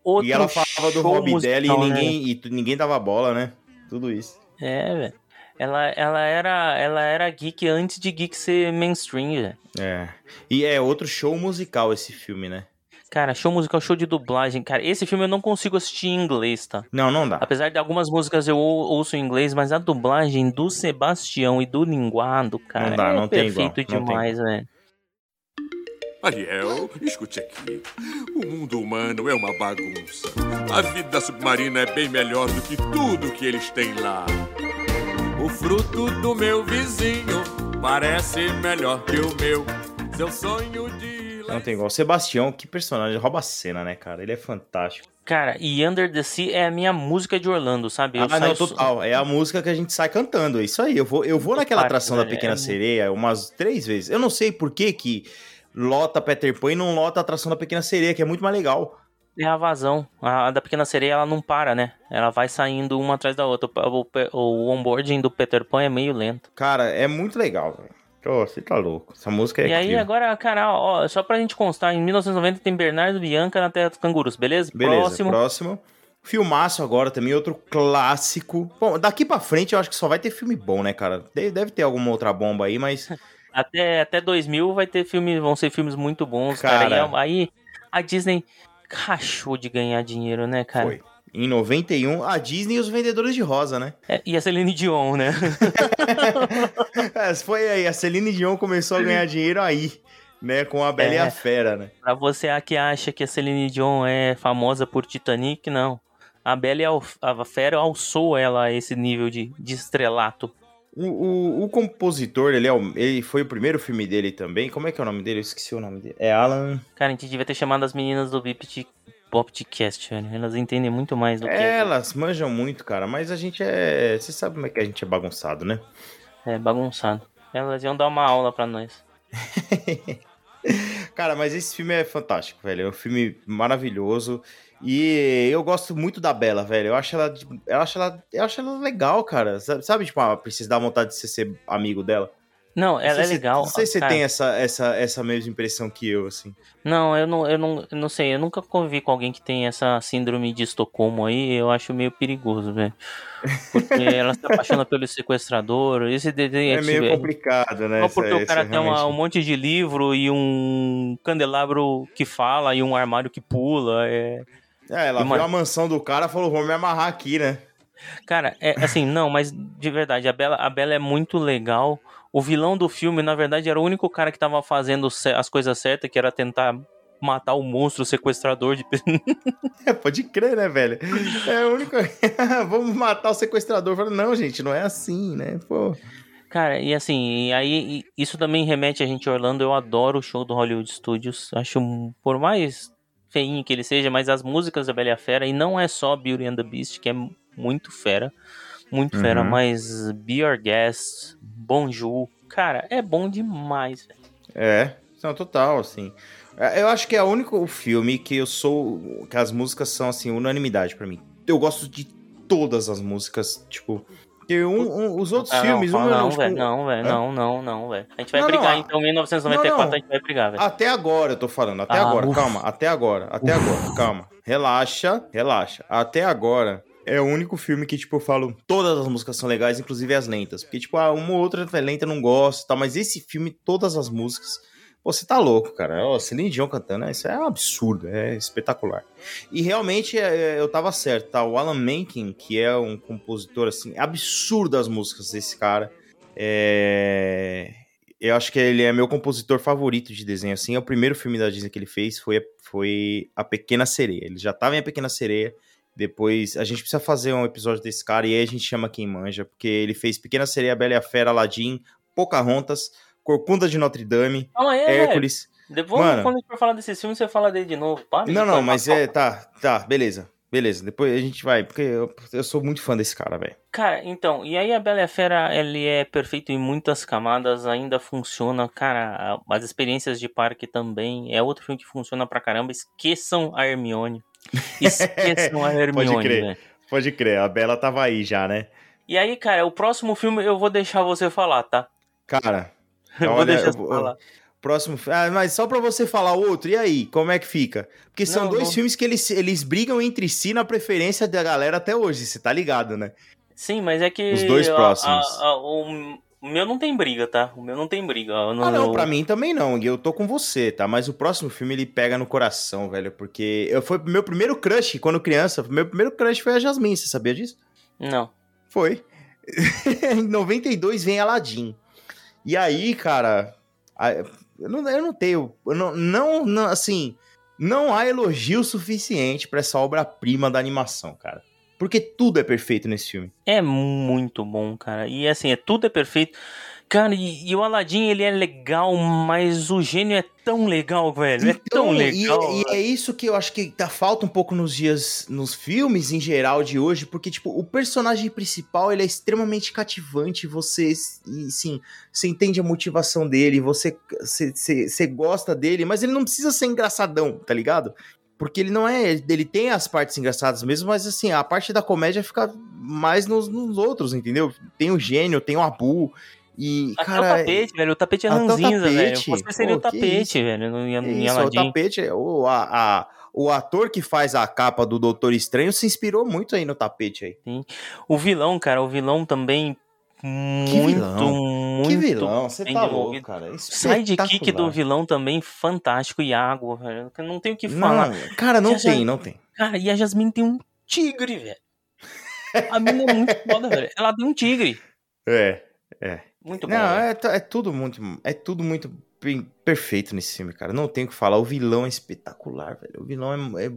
Outro e ela falava do hobby dela e musical, né? ninguém, e tu- ninguém dava bola, né? Tudo isso. É, velho. Ela, ela, era, ela era geek antes de geek ser mainstream, velho. É. E é outro show musical esse filme, né? Cara, show musical, show de dublagem. Cara, esse filme eu não consigo assistir em inglês, tá? Não, não dá. Apesar de algumas músicas eu ou- ouço em inglês, mas a dublagem do Sebastião e do Linguado, cara, Não dá, é não tem igual, perfeito não tem demais, velho. Ariel, escute aqui. O mundo humano é uma bagunça. A vida submarina é bem melhor do que tudo que eles têm lá. O fruto do meu vizinho parece melhor que o meu. Seu sonho de. Não tem igual. Sebastião, que personagem, rouba a cena, né, cara? Ele é fantástico. Cara, e Under the Sea é a minha música de Orlando, sabe? Eu ah, não, total. É a música que a gente sai cantando. É isso aí. Eu vou, eu vou naquela Parte, atração da velho, Pequena é- Sereia umas três vezes. Eu não sei por que que lota Peter Pan e não lota a atração da Pequena Sereia, que é muito mais legal. É a vazão. A, a da Pequena Sereia, ela não para, né? Ela vai saindo uma atrás da outra. O, o, o onboarding do Peter Pan é meio lento. Cara, é muito legal, velho. Pô, você tá louco. Essa música é e aí, agora, cara, ó, só pra gente constar, em 1990 tem Bernardo Bianca na Terra dos Cangurus, beleza? Beleza, Próximo. próximo. Filmaço agora também, outro clássico. Bom, daqui pra frente eu acho que só vai ter filme bom, né, cara? Deve, deve ter alguma outra bomba aí, mas. [LAUGHS] Até, até 2000 vai ter filme, vão ser filmes muito bons, cara. Cara. Aí a Disney rachou de ganhar dinheiro, né, cara? Foi. Em 91, a Disney e os vendedores de rosa, né? É, e a Celine Dion, né? [LAUGHS] É, foi aí, a Celine Dion começou a ganhar dinheiro aí, né? Com a Bela e É. a Fera, né? pra você que acha que a Celine Dion é famosa por Titanic, não. A Bela e a, Fera alçou ela a esse nível de, de estrelato. O, o, o compositor, ele, é o, ele foi o primeiro filme dele também. Como é que é o nome dele? Eu esqueci o nome dele. É Alan. Cara, a gente devia ter chamado as meninas do VIP Popcast, velho. Elas entendem muito mais do que Elas manjam muito, cara, mas a gente é. Você sabe como é que a gente é bagunçado, né? é bagunçado. Elas iam dar uma aula pra nós. [LAUGHS] Cara, mas esse filme é fantástico, velho. É um filme maravilhoso. E eu gosto muito da Bela, velho. Eu acho ela, eu acho ela, eu acho ela legal, cara. Sabe, tipo, ah, precisa dar vontade de ser amigo dela. Não, ela Não é se- legal. Não sei se você tem essa, essa, essa mesma impressão que eu, assim. Não, eu não, eu não, eu não sei, eu nunca convivi com alguém que tem essa síndrome de Estocolmo aí, eu acho meio perigoso, velho. Porque [LAUGHS] ela se apaixona pelo sequestrador, esse É, desenho meio complicado, né? Só essa- porque o essa cara tem realmente- um monte de livro e um candelabro que fala e um armário que pula. É... É, ela e viu a mansão do cara e falou, vou me amarrar aqui, né? Cara, é assim, não, mas de verdade, a Bela, a Bela é muito legal. O vilão do filme, na verdade, era o único cara que tava fazendo as coisas certas, que era tentar matar o monstro sequestrador de [LAUGHS] É, pode crer, né, velho? É o único... [LAUGHS] Vamos matar o sequestrador. Falei, não, gente, não é assim, né? Pô... Cara, e assim, e aí e isso também remete a gente Orlando. Eu adoro o show do Hollywood Studios. Acho, por mais feinho que ele seja, mas as músicas da Bela e a Fera, e não é só Beauty and the Beast, que é muito fera, muito fera, Uhum. mas Be Your Guest, Bonjour, cara, é bom demais, velho. É, não, total, assim. É, Eu acho que é o único filme que eu sou. que as músicas são, assim, unanimidade pra mim. Eu gosto de todas as músicas, tipo. Um, um- os outros Ah, filmes, não, um não, tipo, velho, não, velho, Hã? não, não, não, velho. A gente vai Não, não, brigar, então, em 1994 não, não. a gente vai brigar, velho. Até agora eu tô falando, até Ah, agora, ufa. calma, até agora, até agora, calma. Relaxa, relaxa. Até agora, é o único filme que, tipo, eu falo, todas as músicas são legais, inclusive as lentas. Porque, tipo, ah, uma ou outra é lenta eu não gosto, tá? Mas esse filme, todas as músicas. Você tá louco, cara. Ó, Celine Dion cantando, né? isso é um absurdo, é espetacular. E realmente é, eu tava certo, tá? O Alan Menken, que é um compositor, assim, absurdo as músicas desse cara. É... Eu acho que ele é meu compositor favorito de desenho, assim. É o primeiro filme da Disney que ele fez, foi, foi A Pequena Sereia. Ele já tava em A Pequena Sereia, depois, a gente precisa fazer um episódio desse cara e aí a gente chama quem manja, porque ele fez Pequena Sereia, Bela e a Fera, Aladdin, Pocahontas, Corcunda de Notre Dame, Não, é, Hércules. Depois, Mano. quando a gente for falar desse filme, você fala dele de novo. Para Não, não, mas é, tá, tá, beleza. Beleza, depois a gente vai, porque eu, eu sou muito fã desse cara, velho. Cara, então, e aí a Bela e a Fera, ele é perfeito em muitas camadas, ainda funciona, cara, as experiências de parque também, é outro filme que funciona pra caramba, esqueçam a Hermione. [LAUGHS] Esqueçam a Hermione, crer. velho. Pode crer, a Bela tava aí já, né? E aí, cara, o próximo filme eu vou deixar você falar, tá? Cara, [LAUGHS] Eu vou olha, deixar eu você vou- falar. próximo. Ah, mas só pra você falar outro, e aí, como é que fica? Porque são Não, dois não. filmes que eles, eles brigam entre si na preferência da galera até hoje, você tá ligado, né? Sim, mas é que... Os dois a- próximos. a- a- o, o meu não tem briga, tá? O meu não tem briga. Eu Ah, não, eu- pra mim também não, e eu tô com você, tá? Mas o próximo filme ele pega no coração, velho, porque eu foi meu primeiro crush quando criança, meu primeiro crush foi a Jasmine, você sabia disso? Não. Foi. [LAUGHS] em 92 vem Aladdin. E aí, cara, eu não, eu não tenho, eu não, não, não, assim, não há elogio suficiente pra essa obra-prima da animação, cara. Porque tudo é perfeito nesse filme. É muito bom, cara. E assim, é tudo é perfeito. Cara, e, e o Aladdin, ele é legal, mas o gênio é tão legal, velho. é tão Então, e- legal. E, é isso que eu acho que tá, falta um pouco nos dias, nos filmes em geral de hoje, porque, tipo, o personagem principal, ele é extremamente cativante, você, e sim, você entende a motivação dele, você, você, você, você gosta dele, mas ele não precisa ser engraçadão, tá ligado? Porque ele não é, ele tem as partes engraçadas mesmo, mas assim, a parte da comédia fica mais nos, nos outros, entendeu? Tem o gênio, tem o Abu, e, Até cara... o tapete, velho. O tapete é ranzinza, velho. Você seria o tapete, velho, no, em, É em Isso, o tapete, o, a, a- o ator que faz a capa do Doutor Estranho se inspirou muito aí no tapete aí. O vilão, cara, o vilão também muito, vilão? muito que vilão, você tá louco, cara. O sidekick do vilão também fantástico e água, velho. Não tenho o que falar. Não, cara, não tem, não tem. Cara, e a Jasmine tem um tigre, velho. A menina é muito [LAUGHS] foda, velho. Ela tem um tigre. É. Muito bom. Não, é, é tudo muito. É tudo muito perfeito nesse filme, cara. Não tenho o que falar. O vilão é espetacular, velho. O vilão é, é-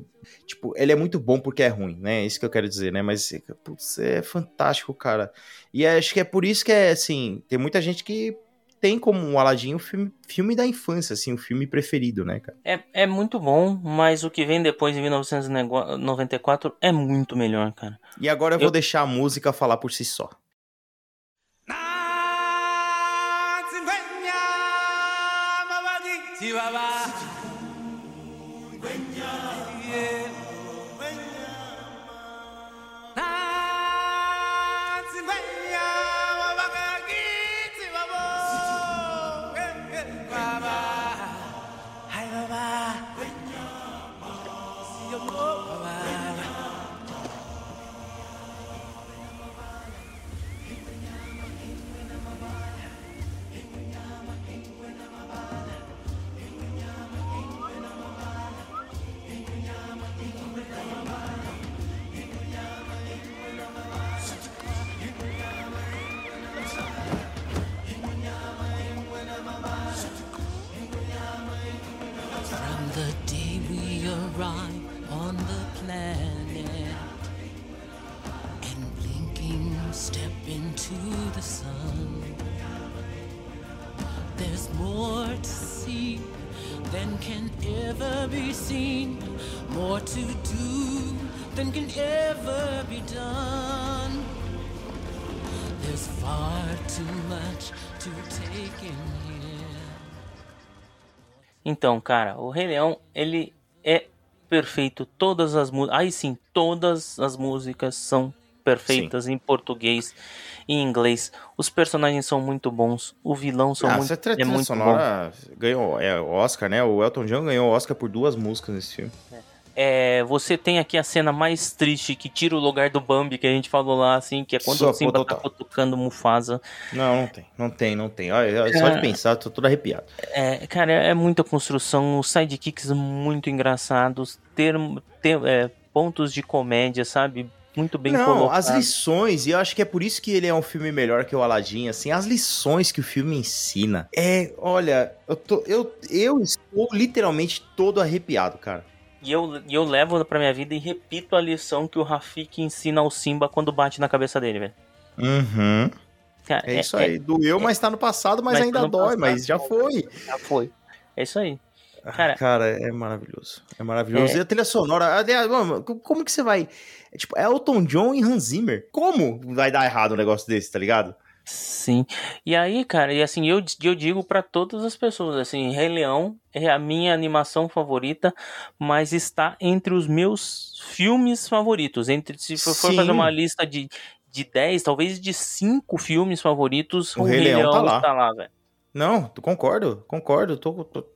Tipo, ele é muito bom porque é ruim, né? É isso que eu quero dizer, né? Mas, putz, é fantástico, cara. E acho que é por isso que é assim. Tem muita gente que tem como o Aladdin o filme, filme da infância, assim, o filme preferido, né, cara? É, é muito bom, mas o que vem depois em 1994 é muito melhor, cara. E agora eu vou Eu- deixar a música falar por si só. チワワ to see than can ever be seen, more to do than can ever be done. There's far too much to take in here. Então, cara, o Rei Leão, ele é perfeito. Todas as músicas. Aí sim, todas as músicas são perfeitas em português e em inglês. Os personagens são muito bons. O vilão são ah, muito, essa trilha é muito bom. sonora ganhou é, o Oscar, né? O Elton John ganhou o Oscar por duas músicas nesse filme. é, você tem aqui a cena mais triste que tira o lugar do Bambi que a gente falou lá, assim, que é quando Só o Simba tá cutucando Mufasa. Não, não tem, não tem, não tem. Olha, olha, só de É. pensar, tô todo arrepiado. É, cara, é muita construção, os sidekicks muito engraçados, ter, ter é, pontos de comédia, sabe? Muito bem não, colocados. as lições, e eu acho que é por isso que ele é um filme melhor que o Aladdin, assim, as lições que o filme ensina. É, olha, eu, tô, eu, eu estou literalmente todo arrepiado, cara. E eu, eu levo pra minha vida e repito a lição que o Rafik ensina ao Simba quando bate na cabeça dele, velho. Uhum. Cara, É isso aí. Doeu, mas tá no passado, mas, mas ainda tá no dói, passado, mas já foi. Já foi. É isso aí. Cara, Cara, cara é maravilhoso. É maravilhoso. É. E a trilha sonora, aliás, como que você vai. É, tipo, Elton John e Hans Zimmer. Como vai dar errado um negócio desse, tá ligado? Sim. E aí, cara, e assim, eu, eu digo pra todas as pessoas, assim, Rei Leão é a minha animação favorita, mas está entre os meus filmes favoritos. Entre, se for, Sim. fazer uma lista de, de 10, talvez de 5 filmes favoritos, O Rei Leão tá lá. está lá, velho. Não, tu concordo, concordo. Tô, tô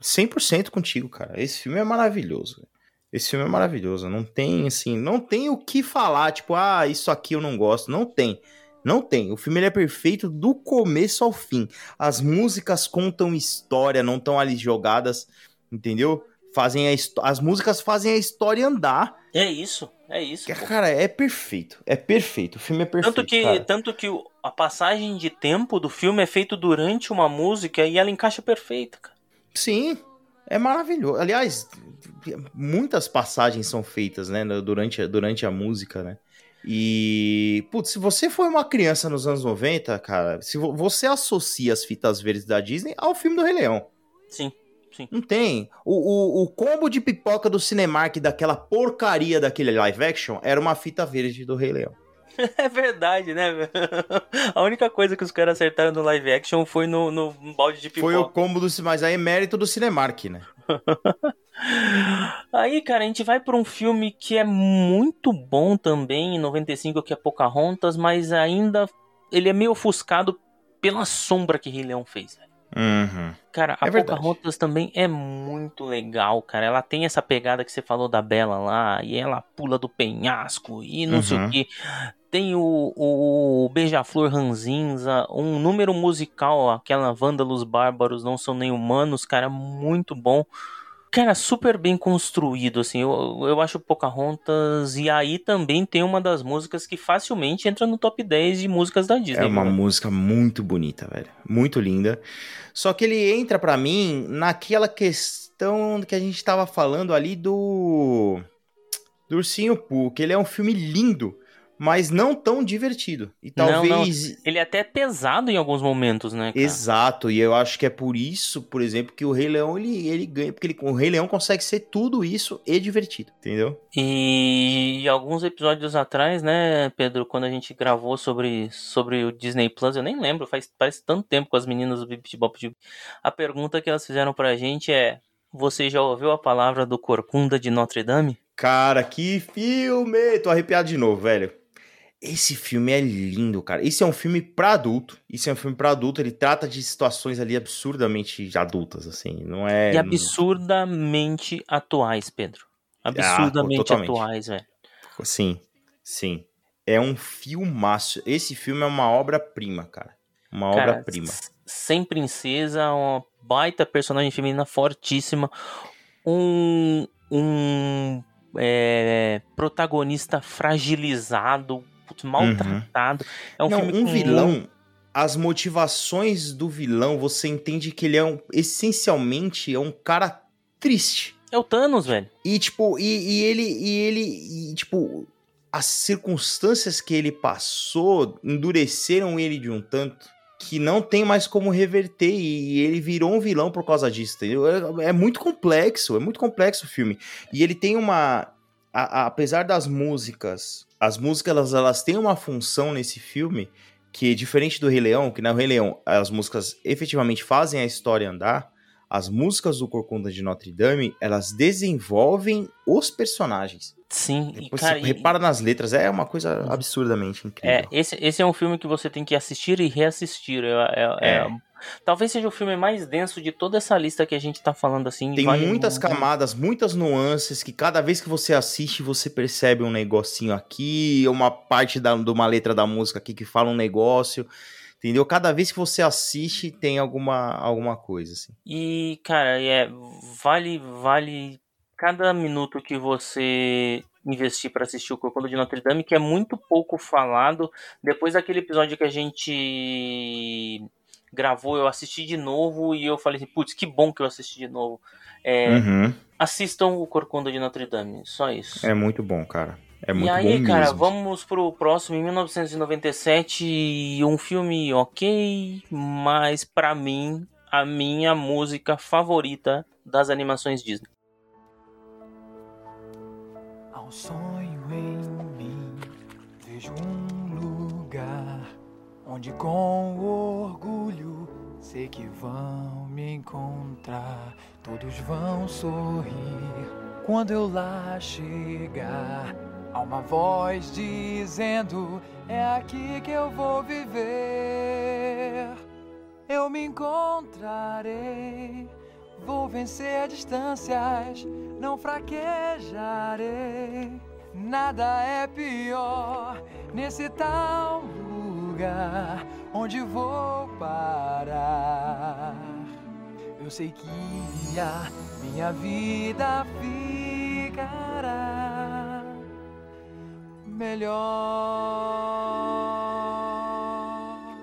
100% contigo, cara. Esse filme é maravilhoso. Esse filme é maravilhoso. Não tem, assim, não tem o que falar. Tipo, ah, isso aqui eu não gosto. Não tem. Não tem. O filme é perfeito do começo ao fim. As músicas contam história, não estão ali jogadas, entendeu? Fazem As músicas fazem a história andar. É isso, é isso. pô. Cara, é perfeito. É perfeito. O filme é perfeito. Tanto que, cara. tanto que o- a passagem de tempo do filme é feito durante uma música e ela encaixa perfeita, cara. Sim, é maravilhoso. Aliás, muitas passagens são feitas, né, durante, durante a música, né? E, putz, se você foi uma criança nos anos 90, cara, se vo- você associa as fitas verdes da Disney ao filme do Rei Leão. Sim, sim. Não tem. O, o, o combo de pipoca do Cinemark daquela porcaria daquele live action era uma fita verde do Rei Leão. [LAUGHS] É verdade, né? A única coisa que os caras acertaram no live action foi no, no balde de pipoca. Foi o combo do... Mas aí é mérito do Cinemark, né? [LAUGHS] Aí, cara, a gente vai pra um filme que é muito bom também, em 95, que é Pocahontas, mas ainda ele é meio ofuscado pela sombra que Rei Leão fez. velho. Uhum. Cara, a É. Pocahontas também é muito legal, cara. Ela tem essa pegada que você falou da Bela lá, e ela pula do penhasco e não sei o Uhum. que. Tem o, o, o Beija-Flor Ranzinza, um número musical, aquela Vândalos Bárbaros Não São Nem Humanos, cara, muito bom. Cara, super bem construído, assim, eu, eu acho Pocahontas, e aí também tem uma das músicas que facilmente entra no top 10 de músicas da Disney. É uma música muito bonita, velho. Muito linda. Só que ele entra pra mim naquela questão que a gente tava falando ali do. Do Ursinho Pooh, que ele é um filme lindo, mas não tão divertido. E Não, talvez. Ele é até pesado em alguns momentos, né, cara? Exato, e eu acho que é por isso, por exemplo, que o Rei Leão ele, ele ganha, porque ele, o Rei Leão consegue ser tudo isso e divertido, entendeu? E, alguns episódios atrás, né, Pedro, quando a gente gravou sobre, sobre o Disney Plus, eu nem lembro, faz parece tanto tempo com as meninas do Bip Bop. de- A pergunta que elas fizeram pra gente é: Você já ouviu a palavra do Corcunda de Notre Dame? Cara, que filme! Tô arrepiado de novo, velho. Esse filme é lindo, cara. Esse é um filme pra adulto. Isso é um filme pra adulto. Ele trata de situações ali absurdamente adultas, assim. Não é. E absurdamente atuais, Pedro. Absurdamente Ah, atuais, velho. Sim, sim. É um filmaço. Esse filme é uma obra-prima, cara. Uma obra-prima. Sem princesa, uma baita personagem feminina fortíssima, um, um é, protagonista fragilizado, putz, maltratado. É um Não, filme um vilão. As motivações do vilão, você entende que ele é um. Essencialmente, é um cara triste. É o Thanos, velho. E, tipo, e, e ele, e ele, e, tipo, as circunstâncias que ele passou endureceram ele de um tanto que não tem mais como reverter e ele virou um vilão por causa disso, entendeu? É, é muito complexo, é muito complexo o filme. E ele tem uma, a- a- apesar das músicas, as músicas elas, elas têm uma função nesse filme que diferente do Rei Leão, que no Rei Leão as músicas efetivamente fazem a história andar, as músicas do Corcunda de Notre Dame, elas desenvolvem os personagens. Sim, e Depois cara, você e- repara nas letras, é uma coisa absurdamente É, incrível. esse, esse é um filme que você tem que assistir e reassistir. É, é- é- É. talvez seja o filme mais denso de toda essa lista que a gente tá falando assim. Tem vale muitas muito. camadas, muitas nuances que cada vez que você assiste, você percebe um negocinho aqui, uma parte da, de uma letra da música aqui que fala um negócio. Entendeu? Cada vez que você assiste, tem alguma, alguma coisa, assim. E, cara, é, vale, vale cada minuto que você investir para assistir o Corcunda de Notre Dame, que é muito pouco falado. Depois daquele episódio que a gente gravou, eu assisti de novo e eu falei assim, putz, que bom que eu assisti de novo. É, Uhum. Assistam o Corcunda de Notre Dame, só isso. É muito bom, cara. É muito e aí, bom cara, mesmo. vamos pro próximo, em 1997, um filme ok, mas pra mim, a minha música favorita das animações Disney. Um sonho em mim, vejo um lugar onde com orgulho sei que vão me encontrar. Todos vão sorrir quando eu lá chegar. Há uma voz dizendo: É aqui que eu vou viver. Eu me encontrarei. Vou vencer distâncias, não fraquejarei. Nada é pior nesse tal lugar onde vou parar. Eu sei que a minha vida ficará melhor.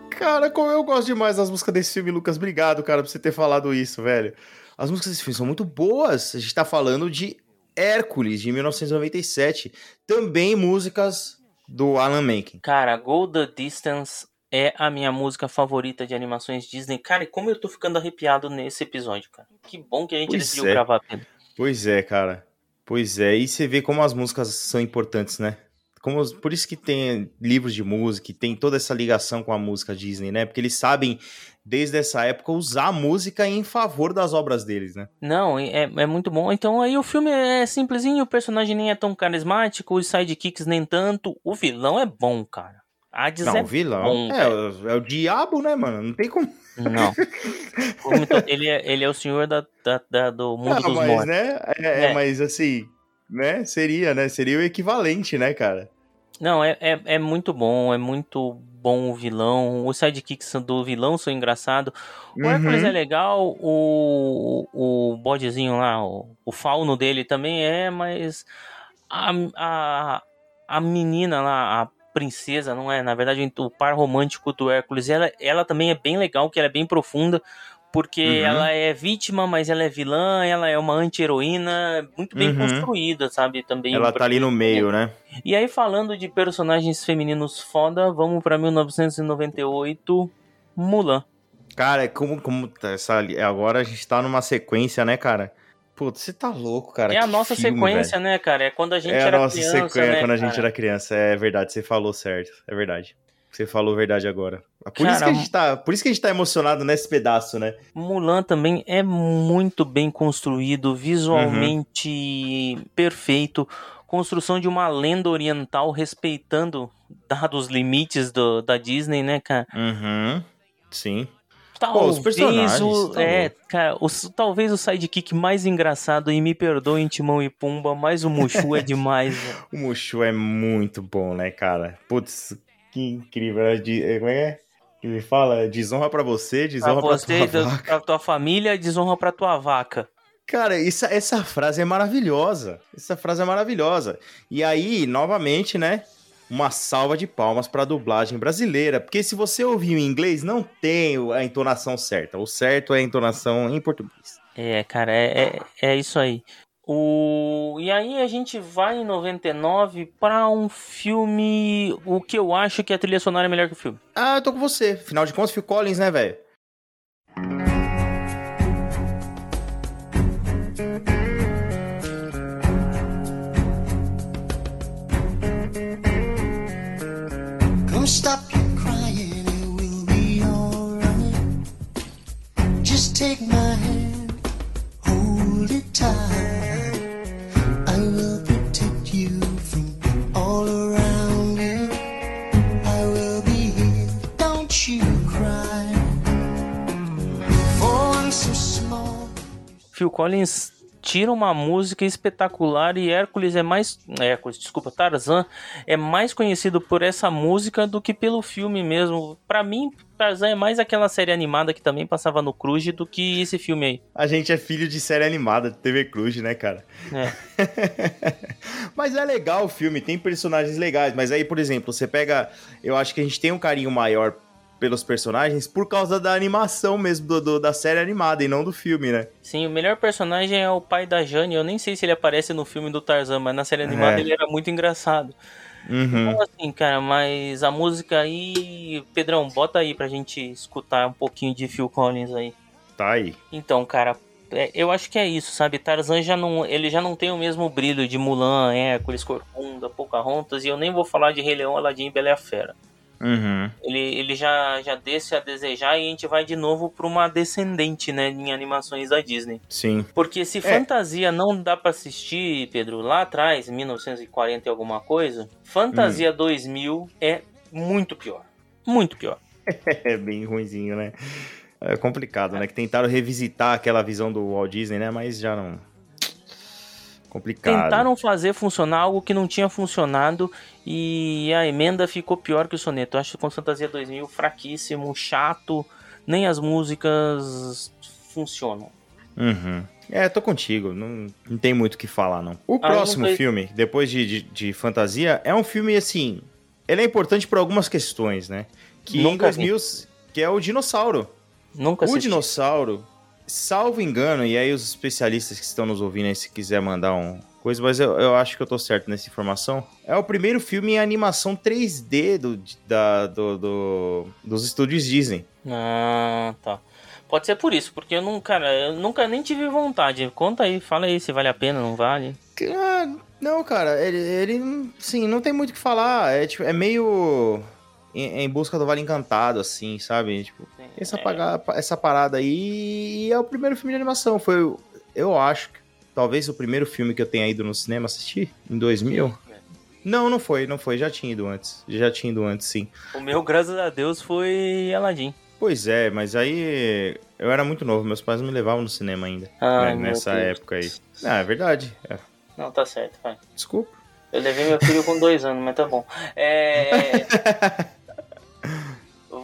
Cara, como eu gosto demais das músicas desse filme, Lucas. Obrigado, cara, por você ter falado isso, velho. As músicas desse filme são muito boas. A gente tá falando de Hércules, de 1997. Também músicas do Alan Menken. Cara, Go the Distance é a minha música favorita de animações Disney. Cara, e como eu tô ficando arrepiado nesse episódio, cara. Que bom que a gente Pois decidiu é. gravar, Pedro. Pois é, cara. Pois é. E você vê como as músicas são importantes, né? Como, por isso que tem livros de música, e tem toda essa ligação com a música Disney, né? Porque eles sabem, desde essa época, usar a música em favor das obras deles, né? Não, é, é muito bom. Então aí o filme é simplesinho, o personagem nem é tão carismático, os sidekicks nem tanto. O vilão é bom, cara. Hades Não, é o vilão bom, é, o- é o diabo, né, mano? Não tem como. Não. [LAUGHS] To- ele, é, ele é o senhor da, da- da- do mundo Ah, dos mas, mortos. né? É, é, É. mas assim, né? Seria, né? Seria o equivalente, né, cara? Não, é, é, é muito bom, é muito bom o vilão. Os sidekicks do vilão são engraçados. O Uhum. Hércules é legal, o, o bodezinho lá, o, o fauno dele também é, mas a, a, a menina lá, a princesa, não é? Na verdade, o par romântico do Hércules, ela, ela também é bem legal, que ela é bem profunda. Porque Uhum. ela é vítima, mas ela é vilã, ela é uma anti-heroína, muito bem Uhum. construída, sabe? Também Ela tá ali no meio, né? e aí, falando de personagens femininos foda, vamos pra 1998, Mulan. Cara, é como, como tá essa, agora a gente tá numa sequência, né, cara? Putz, você tá louco, cara. é a que nossa filme, sequência, velho. né, cara? É quando a gente É a era nossa criança, sequência né, quando a gente cara? era criança. É verdade, você falou certo. É verdade. Você falou a verdade agora. Por, isso que Cara, a gente tá, por isso que a gente tá emocionado nesse pedaço, né? Mulan também é muito bem construído, visualmente perfeito. Construção de uma lenda oriental respeitando dados limites do, da Disney, né, cara? Uhum. Sim. Pô, Talvez os personagens, o, tá é, cara, os- talvez o sidekick mais engraçado, e me perdoem Timão e Pumba, mas o Mushu é [LAUGHS] demais, velho. O Mushu é muito bom, né, cara? Putz, que incrível. É de- é, Como é que ele fala? Desonra pra você, Pra desonra pra, você e tua vaca. pra tua família, desonra pra tua vaca. Cara, essa, essa frase é maravilhosa. Essa frase é maravilhosa. E aí, novamente, né? Uma salva de palmas pra dublagem brasileira. Porque se você ouvir em inglês, não tem a entonação certa. O certo é a entonação em português. É, cara, é, é, é isso aí. O... E aí a gente vai em 99 pra um filme. O que eu acho que a trilha sonora é melhor que o filme. Ah, eu tô com você. Afinal de contas, Phil Collins, né, velho? Come stop your crying, it will be alright. Just take my hand, hold it tight. Collins tira uma música espetacular e Hércules é mais. Hércules, desculpa, Tarzan é mais conhecido por essa música do que pelo filme mesmo. Pra mim, Tarzan é mais aquela série animada que também passava no Cruz do que esse filme aí. A gente é filho de série animada, de TV Cruz, né, cara? É. [LAUGHS] mas é legal o filme, tem personagens legais. Mas aí, por exemplo, você pega. Eu acho que a gente tem um carinho maior pelos personagens por causa da animação mesmo, do, do- da série animada e não do filme, né? Sim, o melhor personagem é o pai da Jane. Eu nem sei se ele aparece no filme do Tarzan, mas na série animada É. ele era muito engraçado. Uhum. Então, assim, cara, mas a música aí. Pedrão, bota aí pra gente escutar um pouquinho de Phil Collins aí. Tá aí. Então, cara, é, eu acho que é isso, sabe? Tarzan já não, ele já não tem o mesmo brilho de Mulan, Hércules, Corcunda, Pocahontas, e eu nem vou falar de Rei Leão, Aladdin e Bela e a Fera. Uhum. Ele, ele já, já desce a desejar e a gente vai de novo pra uma descendente, né, em animações da Disney. Sim. Porque se fantasia não dá pra assistir, Pedro, lá atrás, 1940 e alguma coisa, Fantasia 2000 é muito pior. Muito pior. [LAUGHS] É bem ruinzinho, né? É complicado, né? Que tentaram revisitar aquela visão do Walt Disney, né? Mas já não. Complicado. Tentaram fazer funcionar algo que não tinha funcionado e a emenda ficou pior que o soneto. Eu acho que o Fantasia 2000 fraquíssimo, chato, nem as músicas funcionam. Uhum. É, tô contigo. Não, não tem muito o que falar, não. O Ah, próximo não filme, depois de, de, de fantasia, é um filme assim. Ele é importante por algumas questões, né? Que em Nunca 2000. Que é o dinossauro. Nunca O assisti. dinossauro, salvo engano, e aí os especialistas que estão nos ouvindo aí, se quiser mandar um coisa, mas eu, eu acho que eu tô certo nessa informação. É o primeiro filme em animação 3D do, da, do, do- dos estúdios Disney. Ah, tá. Pode ser por isso, porque eu não, cara, eu nunca nem tive vontade. Conta aí, fala aí se vale a pena, não vale. Ah, não, cara, ele, ele, sim, não tem muito o que falar. É, tipo, é meio em, em busca do Vale Encantado, assim, sabe? Tipo, essa, paga- essa parada aí e é o primeiro filme de animação. Foi, eu acho, que talvez o primeiro filme que eu tenha ido no cinema assistir, em 2000. Não, não foi, não foi. Já tinha ido antes. Já tinha ido antes, sim. O meu, graças a Deus, foi Aladdin. Pois é, mas aí eu era muito novo, meus pais não me levavam no cinema ainda. Ai, né, nessa Deus. época aí. Ah, é verdade. é. Não, tá certo, vai. Desculpa. Eu levei meu filho com dois anos, mas tá bom. É... [LAUGHS]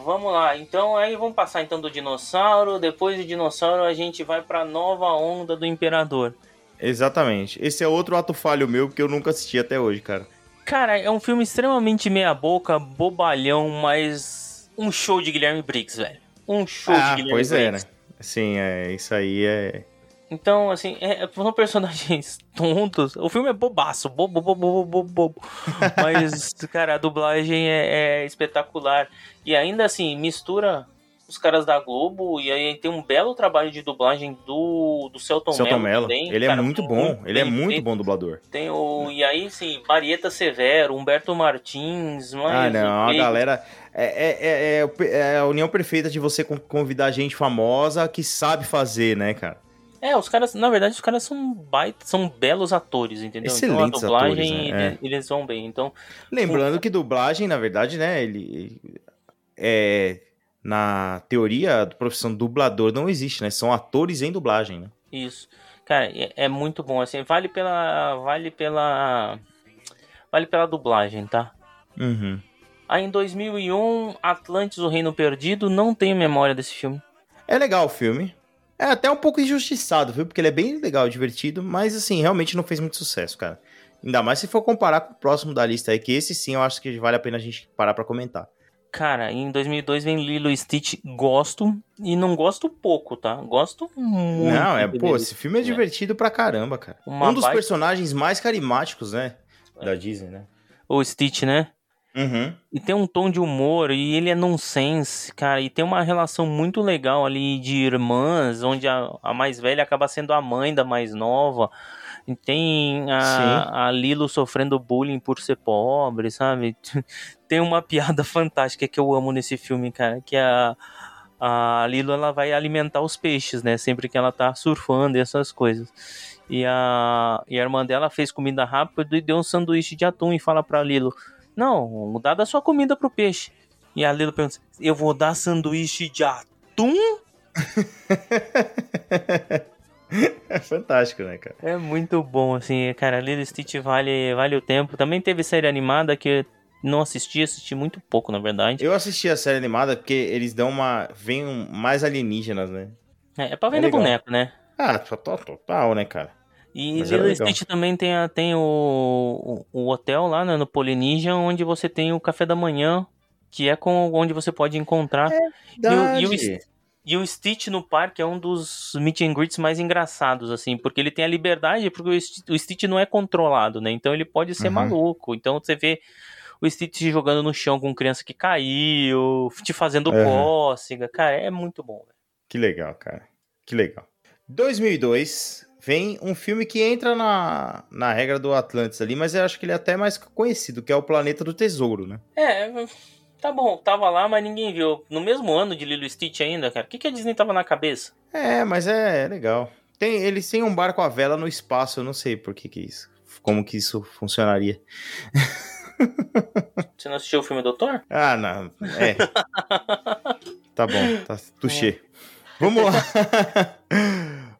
vamos lá, então aí vamos passar então do dinossauro. Depois do dinossauro a gente vai pra nova onda do imperador. Exatamente. Esse é outro ato falho meu que eu nunca assisti até hoje, cara. Cara, é um filme extremamente meia boca, bobalhão, mas um show de Guilherme Briggs, velho. Um show de Ah, Guilherme pois é, né? Briggs. Sim, é, isso aí é. Então, assim, é, são personagens [LAUGHS] tontos. O filme é bobaço, bobo, bobo, bobo, bobo. Mas, cara, a dublagem é, é espetacular. E ainda assim, mistura os caras da Globo e aí tem um belo trabalho de dublagem do, do Celton, Celton Mello Mello. Ele é cara, muito bom. Ele é bem muito feito. bom dublador. Tem o. E aí, sim, Marieta Severo, Humberto Martins, mas. Ah, não. A galera. É, é, é, é é a união perfeita de você con- convidar gente famosa que sabe fazer, né, cara? É, os caras, na verdade, os caras são baita, são belos atores, entendeu? Excelentes então a dublagem, atores, né? É. eles, eles vão bem. Então, Lembrando que dublagem, na verdade, né, ele. É. Na teoria, a profissão dublador não existe, né? São atores em dublagem, né? Isso. Cara, é, é muito bom, assim, vale pela. Vale pela. Vale pela dublagem, tá? Uhum. Aí em 2001, Atlantis, o Reino Perdido, não tenho memória desse filme. É legal o filme. É até um pouco injustiçado, viu? Porque ele é bem legal, divertido, mas assim, realmente não fez muito sucesso, cara. Ainda mais se for comparar com o próximo da lista aí, que esse sim eu acho que vale a pena a gente parar pra comentar. Cara, em 2002 vem Lilo e Stitch, gosto, e não gosto pouco, tá? Gosto muito. não, é, pô, esse filme é divertido pra caramba, cara. Uma um dos baita- personagens mais carismáticos, né? Da Disney, né? O Stitch, né? Uhum. E tem um tom de humor, e ele é nonsense, cara. E tem uma relação muito legal ali de irmãs, onde a, a mais velha acaba sendo a mãe da mais nova. E tem a, a Lilo sofrendo bullying por ser pobre, sabe? [LAUGHS] Tem uma piada [LAUGHS] fantástica que eu amo nesse filme, cara, que a, a Lilo ela vai alimentar os peixes, né? Sempre que ela tá surfando e essas coisas. E a, e a irmã dela fez comida rápido e deu um sanduíche de atum e fala pra Lilo: Não, dá da sua comida pro peixe. E a Lilo pergunta: Eu vou dar sanduíche de atum? [LAUGHS] É fantástico, né, cara? É muito bom, assim, cara. Lilo Stitch vale, vale o tempo. Também teve série animada que não assisti, assisti muito pouco, na verdade. Eu assisti a série animada porque eles dão uma. Vem mais alienígenas, né? É, é pra vender legal. boneco, né? Ah, total, total, né, cara? E e legal. Stitch também tem, a- tem o, o, o hotel lá né, no Polynesian, onde você tem o café da manhã, que é com, onde você pode encontrar. E o, e, o. St- e o Stitch no parque é um dos meet and greets mais engraçados, assim, porque ele tem a liberdade, porque o Stitch, o Stitch não é controlado, né? Então ele pode ser Uhum. maluco. Então você vê o Stitch jogando no chão com criança que caiu, te fazendo Uhum. cócega. Cara, é muito bom. velho. Que legal, cara. Que legal. 2002 vem um filme que entra na, na regra do Atlantis ali, mas eu acho que ele é até mais conhecido, que é o Planeta do Tesouro, né? É, tá bom, tava lá, mas ninguém viu. No mesmo ano de Lilo Stitch ainda, cara. O que, que a Disney tava na cabeça? É, mas é, legal. Tem, eles têm um barco à vela no espaço, eu não sei por que que isso. Como que isso funcionaria. [LAUGHS] Você não assistiu o filme do Thor? Ah, não. É. [LAUGHS] tá bom, tá touché. [LAUGHS] Vamos lá.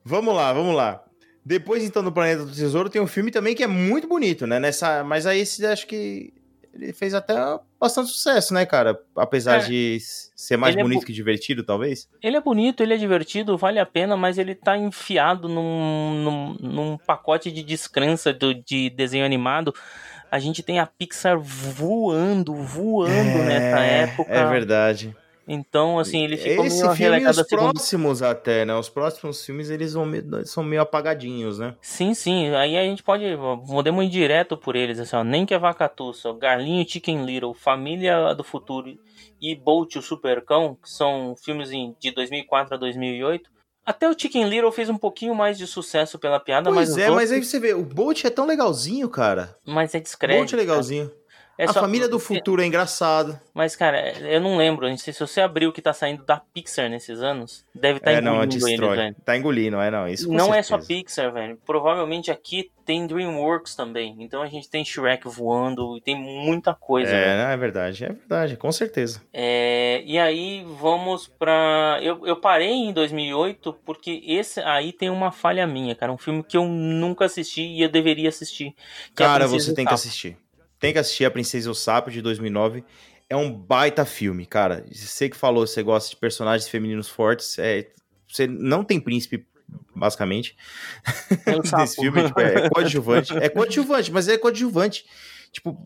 vamos lá, vamos lá. Depois, então, do Planeta do Tesouro, tem um filme também que é muito bonito, né? Nessa, mas aí esse acho que ele fez até bastante sucesso, né, cara? Apesar É. de ser mais Ele é bonito bo- que divertido, talvez. Ele é bonito, ele é divertido, vale a pena, mas ele tá enfiado num, num, num pacote de descrença do, de desenho animado. A gente tem a Pixar voando, voando nessa época. É verdade. Então, assim, ele ficou Esse meio filme relegado os próximos até, né? Os próximos filmes, eles vão meio- são meio apagadinhos, né? Sim, sim. Aí a gente pode. Podemos ir direto por eles, assim, ó. Nem que a vaca tussa, Garlinho Chicken Little, Família do Futuro e Bolt o Supercão, que são filmes em- de 2004 a 2008. Até o Chicken Little fez um pouquinho mais de sucesso pela piada, mas. Pois é, mas outros- aí você vê, o Bolt é tão legalzinho, cara. Mas é discreto. Bolt é legalzinho. É a só- família do futuro é engraçado. Mas, cara, eu não lembro. Não sei se você abriu o que tá saindo da Pixar nesses anos. Deve estar é, não, engolindo eles, destrói. velho. tá engolindo, é não. Isso Não é só certeza. Pixar, velho. Provavelmente aqui tem DreamWorks também. Então a gente tem Shrek voando e tem muita coisa. É, não, é verdade, é verdade, com certeza. É, e aí vamos pra. Eu, eu parei em 2008 porque esse aí tem uma falha minha, cara. Um filme que eu nunca assisti e eu deveria assistir. é Cara, Princesa você tem que assistir. Tem que assistir A Princesa e o Sapo de 2009. É um baita filme, cara. Você que falou, você gosta de personagens femininos fortes. É, você não tem príncipe, basicamente. É. [LAUGHS] Nesse filme, tipo, é [LAUGHS] coadjuvante. É coadjuvante, mas é coadjuvante. Tipo,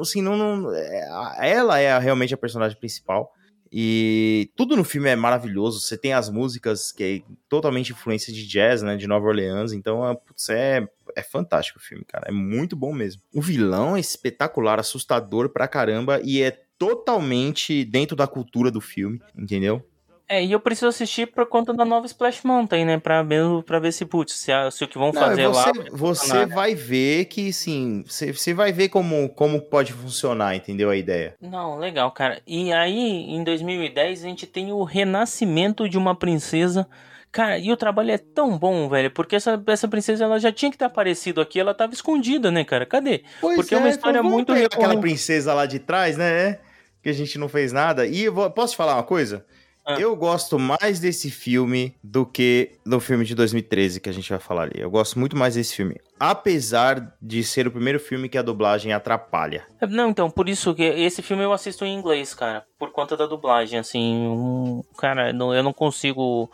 assim, não, não- é, ela é realmente a personagem principal. E tudo no filme é maravilhoso. Você tem as músicas que é totalmente influência de jazz, né? De Nova Orleans. Então, é, putz, é, é fantástico o filme, cara. É muito bom mesmo. O vilão é espetacular, assustador pra caramba. E é totalmente dentro da cultura do filme, entendeu? É, e eu preciso assistir por conta da nova Splash Mountain, né? Pra, mesmo, pra ver se, putz, se, se o que vão Não, fazer você, lá. você vai ver que, sim, você, você vai ver como, como pode funcionar, entendeu a ideia? Não, legal, cara. E aí, em 2010, a gente tem o renascimento de uma princesa. Cara, e o trabalho é tão bom, velho, porque essa, essa princesa ela já tinha que ter aparecido aqui, ela tava escondida, né, cara? Cadê? Pois porque é uma história vamos muito aquela princesa lá de trás, né? Que a gente não fez nada. E eu vou- posso te falar uma coisa? Ah. Eu gosto mais desse filme do que do filme de 2013 que a gente vai falar ali. Eu gosto muito mais desse filme. Apesar de ser o primeiro filme que a dublagem atrapalha. Não, então, por isso que esse filme eu assisto em inglês, cara, por conta da dublagem, assim, um, cara, não- eu não consigo.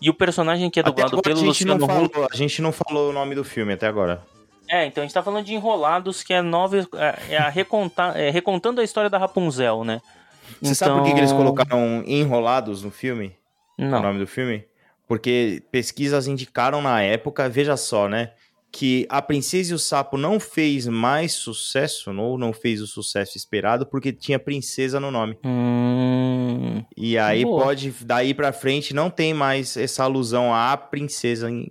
E o personagem que é dublado pelo gente, não Luciano Huck. falou, a gente não falou o nome do filme até agora. É, então a gente tá falando de Enrolados, que é nova. É, é a recontar, é, recontando a história da Rapunzel, né? Você sabe por que, que eles Então- colocaram enrolados no filme? Não. O nome do filme? Porque pesquisas indicaram na época, veja só, né? Que A Princesa e o Sapo não fez mais sucesso, ou não fez o sucesso esperado, porque tinha princesa no nome. Hum, E aí Boa. pode, daí pra frente, não tem mais essa alusão à princesa em-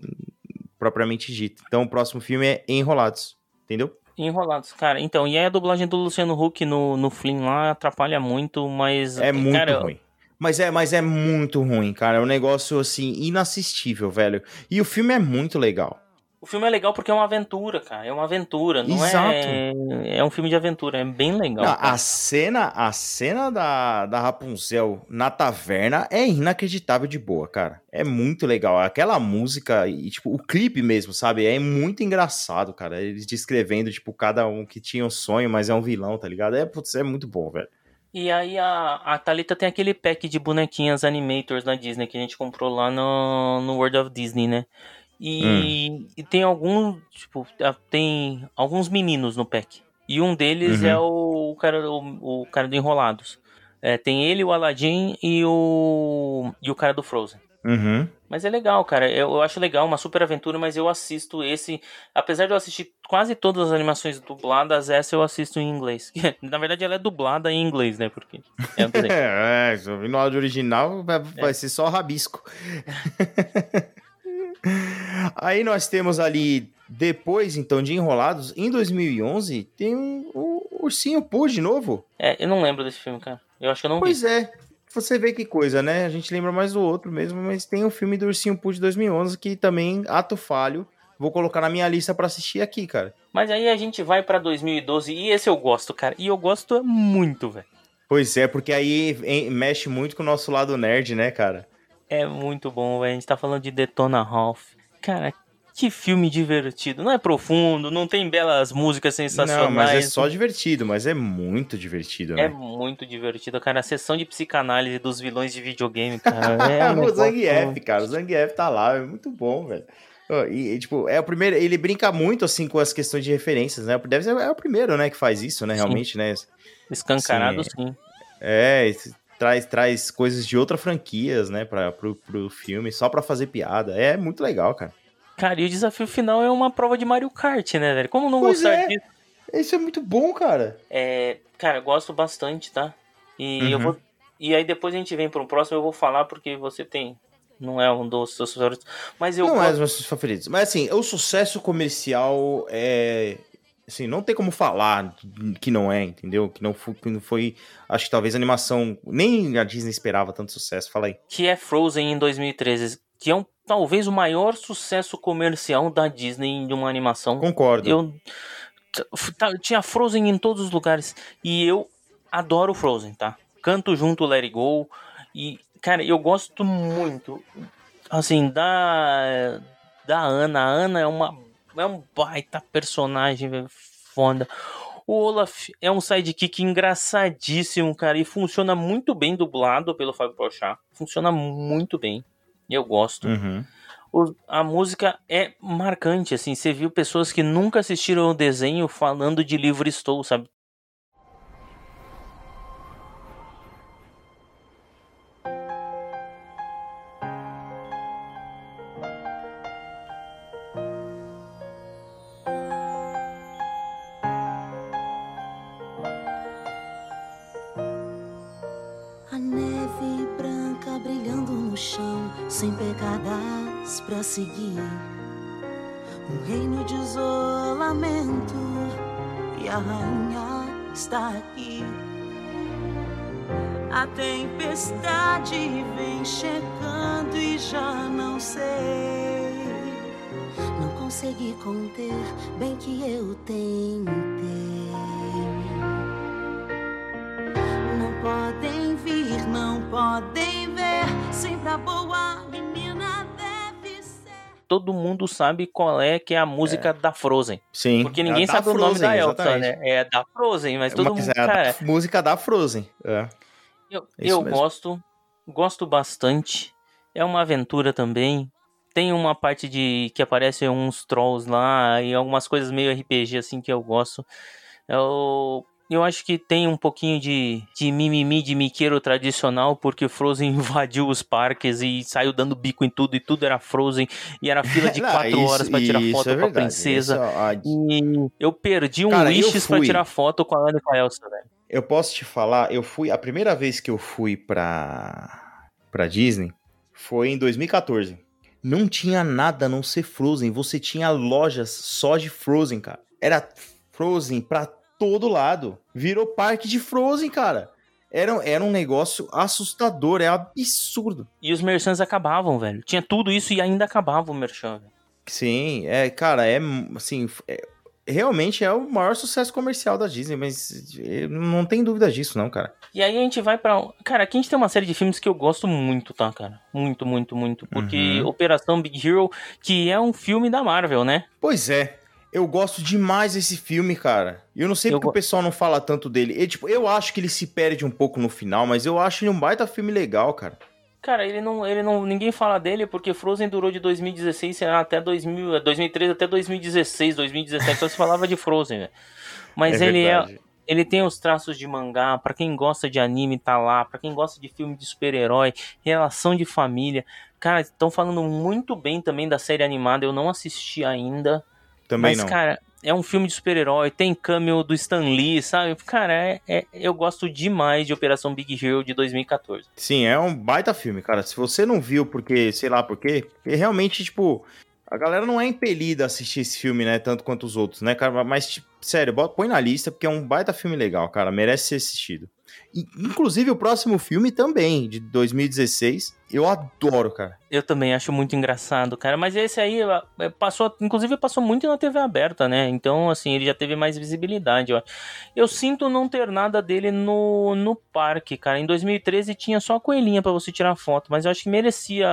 propriamente dita. Então o próximo filme é Enrolados, entendeu? Enrolados, cara. Então, e aí a dublagem do Luciano Huck no, no Flynn lá atrapalha muito, mas. É muito cara, ruim. Mas é, mas é muito ruim, cara. É um negócio assim inassistível, velho. E o filme é muito legal. O filme é legal porque é uma aventura, cara. É uma aventura, não Exato. é. É um filme de aventura, é bem legal. Não, a cena, a cena da, da Rapunzel na taverna é inacreditável de boa, cara. É muito legal. Aquela música e, tipo, o clipe mesmo, sabe? É muito engraçado, cara. Eles descrevendo, tipo, cada um que tinha um sonho, mas é um vilão, tá ligado? É, putz, é muito bom, velho. E aí a, a Thalita tem aquele pack de bonequinhas animators da Disney que a gente comprou lá no, no World of Disney, né? E, e tem alguns, tipo, tem alguns meninos no pack. E um deles Uhum. é o, cara, o, o cara do Enrolados. É, tem ele, o Aladdin e o, e o cara do Frozen. Uhum. Mas é legal, cara. Eu, eu acho legal, uma super aventura, mas eu assisto esse. Apesar de eu assistir quase todas as animações dubladas, essa eu assisto em inglês. [LAUGHS] Na verdade, ela é dublada em inglês, né? Porque é. [LAUGHS] É, é, no áudio original, vai, vai ser só rabisco. [LAUGHS] Aí nós temos ali, depois então de Enrolados, em 2011, tem um, o Ursinho Pooh de novo. É, eu não lembro desse filme, cara. Eu acho que eu não Pois vi. é, você vê que coisa, né? A gente lembra mais do outro mesmo, mas tem o filme do Ursinho Pooh de 2011 que também, ato falho, vou colocar na minha lista pra assistir aqui, cara. Mas aí a gente vai pra 2012 e esse eu gosto, cara. E eu gosto muito, velho. Pois é, porque aí mexe muito com o nosso lado nerd, né, cara? É muito bom, velho. A gente tá falando de Detona Ralph. Cara, que filme divertido. Não é profundo, não tem belas músicas sensacionais. Não, mas é só divertido, mas é muito divertido, né? É muito divertido, cara. A sessão de psicanálise dos vilões de videogame, [LAUGHS] cara. É o Zangief, cara. O Zangief tá lá, é muito bom, velho. E, e, tipo, é o primeiro. Ele brinca muito, assim, com as questões de referências, né? Deve ser é o primeiro, né, que faz isso, né, Sim. realmente, né? Escancarado, Sim. sim. É, traz, traz coisas de outras franquias, né, pra, pro, pro filme, só pra fazer piada. É muito legal, cara. Cara, e o desafio final é uma prova de Mario Kart, né, velho? Como não Pois gostar é. disso? Isso é muito bom, cara. É, cara, eu gosto bastante, tá? E eu Uhum. vou. E aí depois a gente vem para um próximo, eu vou falar porque você tem. Não é um dos seus favoritos. Mas eu não é gosto. dos meus favoritos. Mas assim, o sucesso comercial é. Assim, não tem como falar que não é, entendeu? Que não foi. Que não foi acho que talvez a animação. Nem a Disney esperava tanto sucesso. Fala aí. Que é Frozen em 2013. Que é um, talvez o maior sucesso comercial da Disney de uma animação. Concordo. Eu. tá- Tinha Frozen em todos os lugares. E eu adoro Frozen, tá? Canto junto Let It Go. E, cara, eu gosto muito. Assim, da. Da Ana. A Ana é uma. É um baita personagem, velho, foda. O Olaf é um sidekick engraçadíssimo, cara. E funciona muito bem dublado pelo Fábio Porchat. Funciona muito bem. Eu gosto. Uhum. O- a música é marcante, assim. Você viu pessoas que nunca assistiram o desenho falando de livro estou, sabe? Seguir. Um reino de isolamento e a rainha está aqui. A tempestade vem chegando e já não sei. Não consegui conter, bem que eu tentei. Não podem vir, não podem ver. Sempre a boa. Todo mundo sabe qual é que é a música da Frozen. Sim. Porque ninguém da sabe o nome Frozen, da Elsa, exatamente. né? É da Frozen, mas todo Mas mundo, é cara... música da Frozen. É. Eu, É eu mesmo. gosto, gosto bastante. É uma aventura também. Tem uma parte de que aparecem uns trolls lá e algumas coisas meio RPG assim que eu gosto. Eu, eu acho que tem um pouquinho de, de mimimi de miqueiro tradicional, porque Frozen [LAUGHS] invadiu os parques e saiu dando bico em tudo, e tudo era Frozen, e era fila de [LAUGHS] Não, quatro isso- horas pra tirar foto é com a princesa. A- E eu perdi um Cara, wishes pra tirar foto com a Ana e com a Elsa, velho. Eu posso te falar, eu fui. A primeira vez que eu fui pra, pra Disney foi em 2014. Não tinha nada a não ser Frozen. Você tinha lojas só de Frozen, cara. Era Frozen pra todo lado. Virou parque de Frozen, cara. Era, era um negócio assustador, é absurdo. E os merchants acabavam, velho. Tinha tudo isso e ainda acabava o merchan, velho. Sim, é, cara, é assim, é- realmente é o maior sucesso comercial da Disney, mas eh, não tem dúvida disso, não, cara. E aí a gente vai pra. Cara, aqui a gente tem uma série de filmes que eu gosto muito, tá, cara? Muito, muito, muito. Porque Uhum. Operação Big Hero, que é um filme da Marvel, né? Pois é. Eu gosto demais desse filme, cara. E eu não sei Eu porque o pessoal não fala tanto dele. E, tipo, eu acho que ele se perde um pouco no final, mas eu acho ele um baita filme legal, cara. Cara, ele não, ele não, ninguém fala dele porque Frozen durou de 2016 até 2000, 2013 até 2016, 2017 só se falava de Frozen, né? Mas É ele é, verdade. ele tem os traços de mangá, pra quem gosta de anime tá lá, pra quem gosta de filme de super-herói, relação de família. Cara, estão falando muito bem também da série animada, eu não assisti ainda. Também mas, não. cara, é um filme de super-herói, tem cameo do Stan Lee, sabe? Cara, é, é- eu gosto demais de Operação Big Hero de 2014. Sim, é um baita filme, cara. Se você não viu porque, sei lá por quê, porque realmente, tipo, a galera não é impelida a assistir esse filme, né? Tanto quanto os outros, né, cara? Mas, tipo, sério, põe na lista porque é um baita filme legal, cara. Merece ser assistido. Inclusive, o próximo filme também, de 2016, eu adoro, cara. Eu também acho muito engraçado, cara. Mas esse aí passou, inclusive passou muito na TV aberta, né? Então, assim, ele já teve mais visibilidade, ó. Eu sinto não ter nada dele no, no parque, cara. Em 2013 tinha só a coelhinha pra você tirar foto, mas eu acho que merecia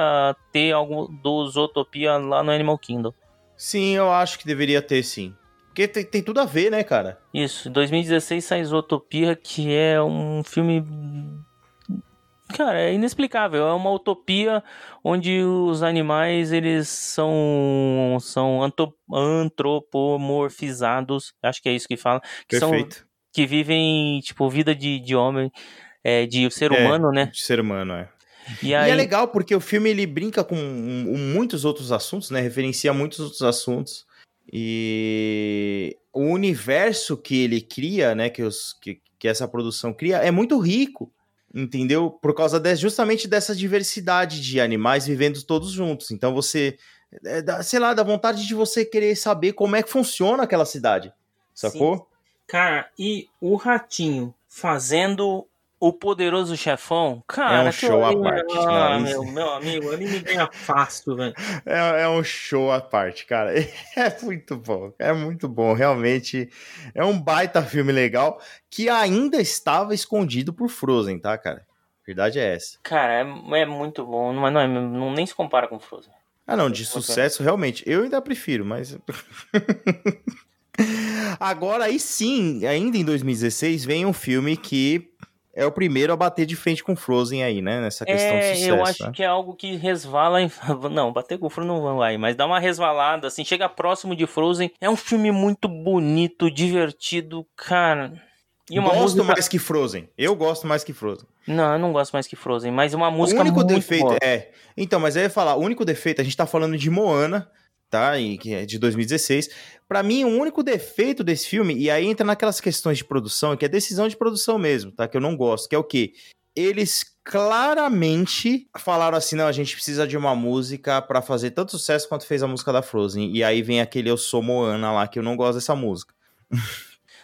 ter algo do Zootopia lá no Animal Kingdom. Sim, eu acho que deveria ter, sim. Porque tem, tem tudo a ver, né, cara? Isso, em 2016 sai Zootopia, que é um filme. Cara, é inexplicável. É uma utopia onde os animais eles são são antropomorfizados. Acho que é isso que fala. Que são Perfeito. que vivem tipo vida de, de homem, é, de ser É, humano, né? De ser humano, é. E E aí, é legal porque o filme ele brinca com um- um- muitos outros assuntos, né? Referencia muitos outros assuntos. E o universo que ele cria, né? Que, os, que, que essa produção cria, é muito rico, entendeu? Por causa de- justamente dessa diversidade de animais vivendo todos juntos. Então você, é, dá- sei lá, dá vontade de você querer saber como é que funciona aquela cidade, sacou? cara, e o ratinho fazendo o poderoso chefão, cara, É um show à parte, Ah, meu, meu amigo, ele me ganha fácil, velho. É, é um show à parte, cara. [LAUGHS] É muito bom. É muito bom. Realmente é um baita filme legal que ainda estava escondido por Frozen, tá, cara? Verdade é essa. Cara, é, é muito bom, mas não, é, não nem se compara com Frozen. Ah, não, de sucesso, realmente. Eu ainda prefiro, mas. [LAUGHS] Agora, aí sim, ainda em 2016, vem um filme que é o primeiro a bater de frente com Frozen aí, né? Nessa questão de É, sucesso. eu acho né? que é algo que resvala em... [LAUGHS] Não, bater com o Frozen não vai, mas dá uma resvalada, assim, chega próximo de Frozen. É um filme muito bonito, divertido, cara. E uma gosto música... mais que Frozen. Eu gosto mais que Frozen. Não, eu não gosto mais que Frozen, mas uma música o único muito defeito boa. é. Então, mas eu ia falar, o único defeito, a gente tá falando de Moana, tá? E que é de 2016. Pra mim, o único defeito desse filme, e aí entra naquelas questões de produção, que é decisão de produção mesmo, tá? Que eu não gosto, que é o quê? Eles claramente falaram assim: não, a gente precisa de uma música pra fazer tanto sucesso quanto fez a música da Frozen. E aí vem aquele Eu Sou Moana lá, que eu não gosto dessa música.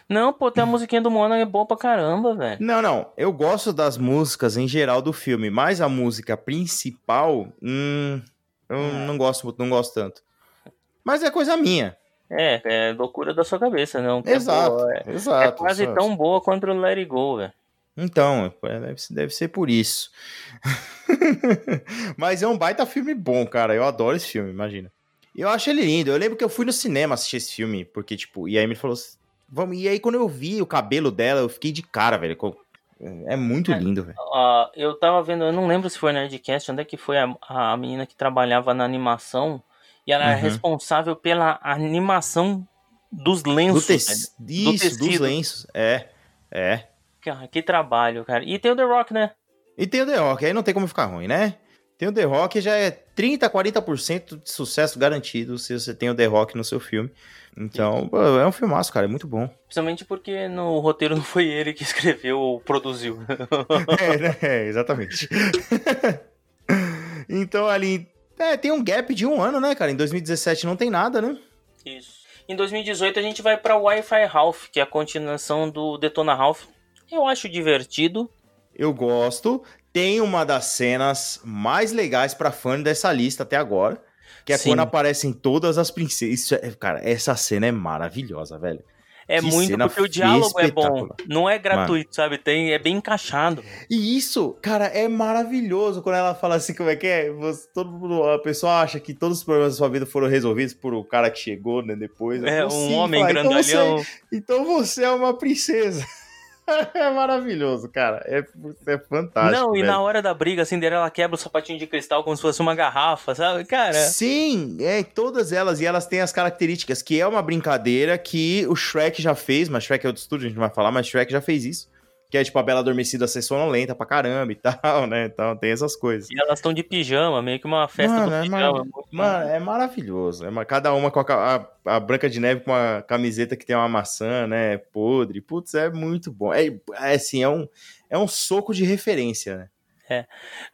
Não, pô, tem a musiquinha do Moana é boa pra caramba, velho. Não, não. Eu gosto das músicas em geral do filme, mas a música principal, hum, eu não gosto muito, não gosto tanto. Mas é coisa minha. É, é loucura da sua cabeça, não. é Exato, boa, é, exato. é quase só- tão boa quanto o Let It Go, velho. Então, é, deve, ser- deve ser por isso. [LAUGHS] mas é um baita filme bom, cara. Eu adoro esse filme, imagina. E eu acho ele lindo. Eu lembro que eu fui no cinema assistir esse filme, porque, tipo, e aí me falou, assim, vamos. E aí, quando eu vi o cabelo dela, eu fiquei de cara, velho. É muito lindo, velho. Ó, eu tava vendo, eu não lembro se foi na Nerdcast, onde é que foi a, a menina que trabalhava na animação, e ela é Uhum. responsável pela animação dos lenços. Do te... velho. Do Isso, dos tecido. lenços. É, é. Cara, que trabalho, cara. E tem o The Rock, né? E tem o The Rock, aí não tem como ficar ruim, né? Tem o The Rock, já é 30, 40% de sucesso garantido se você tem o The Rock no seu filme. Então, é um filmaço, cara, é muito bom. Principalmente porque no roteiro não foi ele que escreveu ou produziu. [LAUGHS] é, né? É, exatamente. [LAUGHS] então, ali, é, tem um gap de um ano, né, cara? Em 2017 não tem nada, né? Isso. Em 2018 a gente vai pra Wi-Fi Ralph, que é a continuação do Detona Ralph. Eu acho divertido. Eu gosto. Tem uma das cenas mais legais pra fã dessa lista até agora. Que é Sim. quando aparecem todas as princesas. Isso é- cara, essa cena é maravilhosa, velho. É Que muito porque o diálogo é bom. Não é gratuito, sabe? Tem, é bem encaixado. E isso, cara, é maravilhoso quando ela fala assim, como é que é? Você- todo mundo, a pessoa acha que todos os problemas da sua vida foram resolvidos por o cara que chegou, né, depois. É, Eu um falo, "Sim", homem fala, então você- grandalhão. Então você, é uma princesa. [LAUGHS] é maravilhoso, cara. É, é fantástico. Não, e velho. na hora da briga, a Cinderela quebra o sapatinho de cristal como se fosse uma garrafa, sabe? Cara, Sim, é, todas elas, e elas têm as características, que é uma brincadeira que o Shrek já fez, mas Shrek é outro estúdio, a gente não vai falar, mas Shrek já fez isso. Que é tipo a Bela Adormecida ser sonolenta pra caramba e [LAUGHS] tal, né? Então tem essas coisas. e elas estão de pijama, meio que uma festa Mano, do é pijama. mara- Mano, é maravilhoso. É cada uma com a, a, a Branca de Neve com uma camiseta que tem uma maçã, né? Podre. Putz, é muito bom. É, é assim, é um, é um soco de referência, né? É.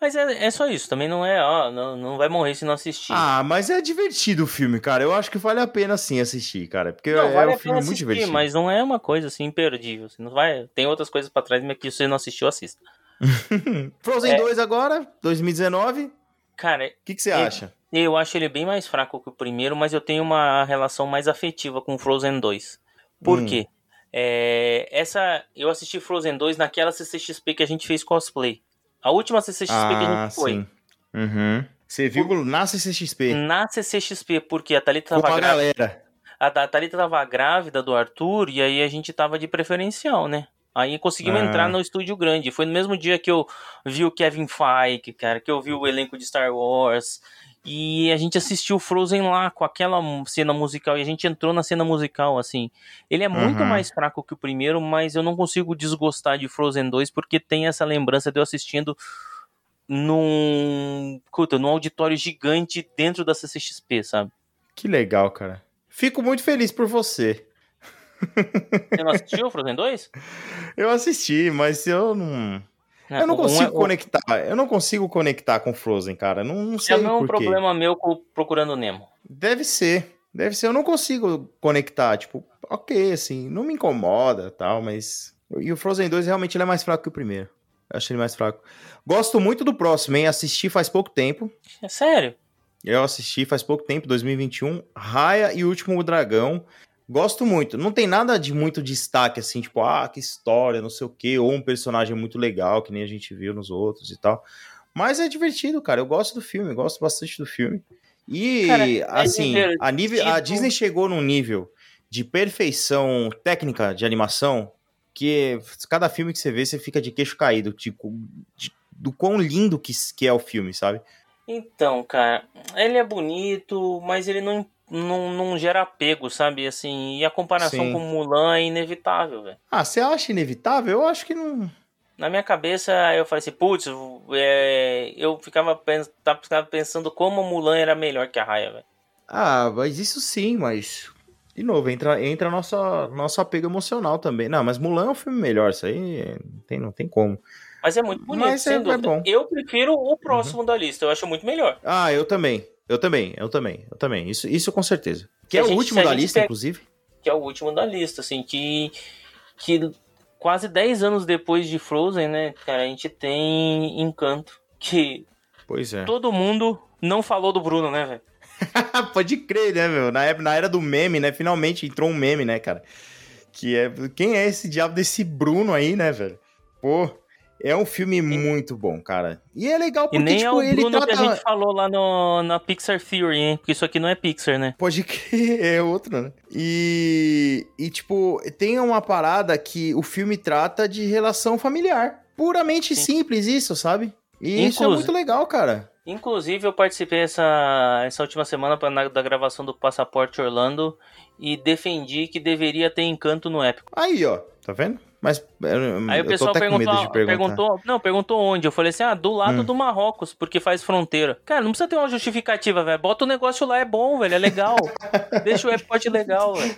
Mas é, é só isso, também não é, ó, não, não vai morrer se não assistir. Ah, mas é divertido o filme, cara. Eu acho que vale a pena sim assistir, cara. Porque não, é vale um filme muito divertido. mas não é uma coisa assim imperdível. Você não vai, tem outras coisas pra trás, mas que você não assistiu, assista. [LAUGHS] Frozen É. 2 agora, 2019. O Cara, que, que você ele- acha? Eu acho ele bem mais fraco que o primeiro, mas eu tenho uma relação mais afetiva com Frozen 2. Por Hum. quê? É, essa, eu assisti Frozen 2 naquela CCXP que a gente fez cosplay. A última CCXP que a Ah, gente foi. sim. Uhum. Você viu na CCXP Na CCXP, porque a Thalita com tava a grávida. galera. A a Thalita tava grávida do Arthur e aí a gente tava de preferencial, né? Aí conseguimos Ah. entrar no estúdio grande. Foi no mesmo dia que eu vi o Kevin Feige, cara, que eu vi o elenco de Star Wars. E a gente assistiu Frozen lá com aquela cena musical. E a gente entrou na cena musical, assim. Ele é muito Uhum. mais fraco que o primeiro, mas eu não consigo desgostar de Frozen 2 porque tem essa lembrança de eu assistindo num. Puta, num auditório gigante dentro da CCXP, sabe? Que legal, cara. Fico muito feliz por você. Você não assistiu Frozen 2? [LAUGHS] Eu assisti, mas eu não. É, eu não um é- consigo um- conectar. Eu não consigo conectar com Frozen, cara. Não, não É sei por quê. problema meu com o Procurando Nemo. Deve ser. Deve ser. Eu não consigo conectar. Tipo, ok, assim, não me incomoda tal, mas. E o Frozen 2 realmente ele é mais fraco que o primeiro. Eu acho ele mais fraco. Gosto muito do próximo, hein? Assisti faz pouco tempo. É sério? Eu assisti faz pouco tempo, 2021. Raya e o Último Dragão. Gosto muito. Não tem nada de muito destaque, assim, tipo, ah, que história, não sei o quê, ou um personagem muito legal, que nem a gente viu nos outros e tal. Mas é divertido, cara. Eu gosto do filme, gosto bastante do filme. E, Cara, é assim, a, nível, a. Disney chegou num nível de perfeição técnica de animação que cada filme que você vê, você fica de queixo caído, tipo, de- do quão lindo que, que é o filme, sabe? Então, cara, ele é bonito, mas ele não, não, não gera apego, sabe? Assim, e a comparação Sim. com Mulan é inevitável, velho. Ah, você acha inevitável? Eu acho que não. Na minha cabeça, eu falei assim, putz, é, eu ficava, ficava pensando como Mulan era melhor que a Raya, velho. Ah, mas isso sim, mas. De novo, entra, entra nosso, nosso apego emocional também. Não, mas Mulan é um filme melhor, isso aí não tem, não tem como. Mas é muito bonito, Mas é- é bom. Eu prefiro o próximo da lista, eu acho muito melhor. Ah, eu também. Eu também, eu também, eu também. Isso, isso com certeza. Que é a o gente- último da gente lista, pega- inclusive. que é o último da lista, assim, que, que quase 10 anos depois de Frozen, né, cara, a gente tem Encanto, que Pois é. todo mundo não falou do Bruno, né, velho? [LAUGHS] Pode crer, né, meu? Na, na era do meme, né? Finalmente entrou um meme, né, cara? Que é. Quem é esse diabo desse Bruno aí, né, velho? Pô. É um filme muito bom, cara. E é legal porque, E nem tipo, é o ele Bruno trata... que a gente falou lá no, na Pixar Theory, hein? Porque isso aqui não é Pixar, né? Pode crer, [LAUGHS] é outro, né? E, e, tipo, tem uma parada que o filme trata de relação familiar. Puramente simples isso, sabe? E isso é Inclusive- muito legal, cara. Inclusive, eu participei essa, essa última semana pra, na- da gravação do Passaporte Orlando e defendi que deveria ter encanto no épico. Aí, ó, tá vendo? Mas eu, Aí o pessoal perguntou, perguntou, não, perguntou onde? Eu falei assim, ah, do lado Hum. do Marrocos, porque faz fronteira. Cara, não precisa ter uma justificativa, velho. Bota o negócio lá, é bom, velho, é legal. [LAUGHS] Deixa o airport legal, velho.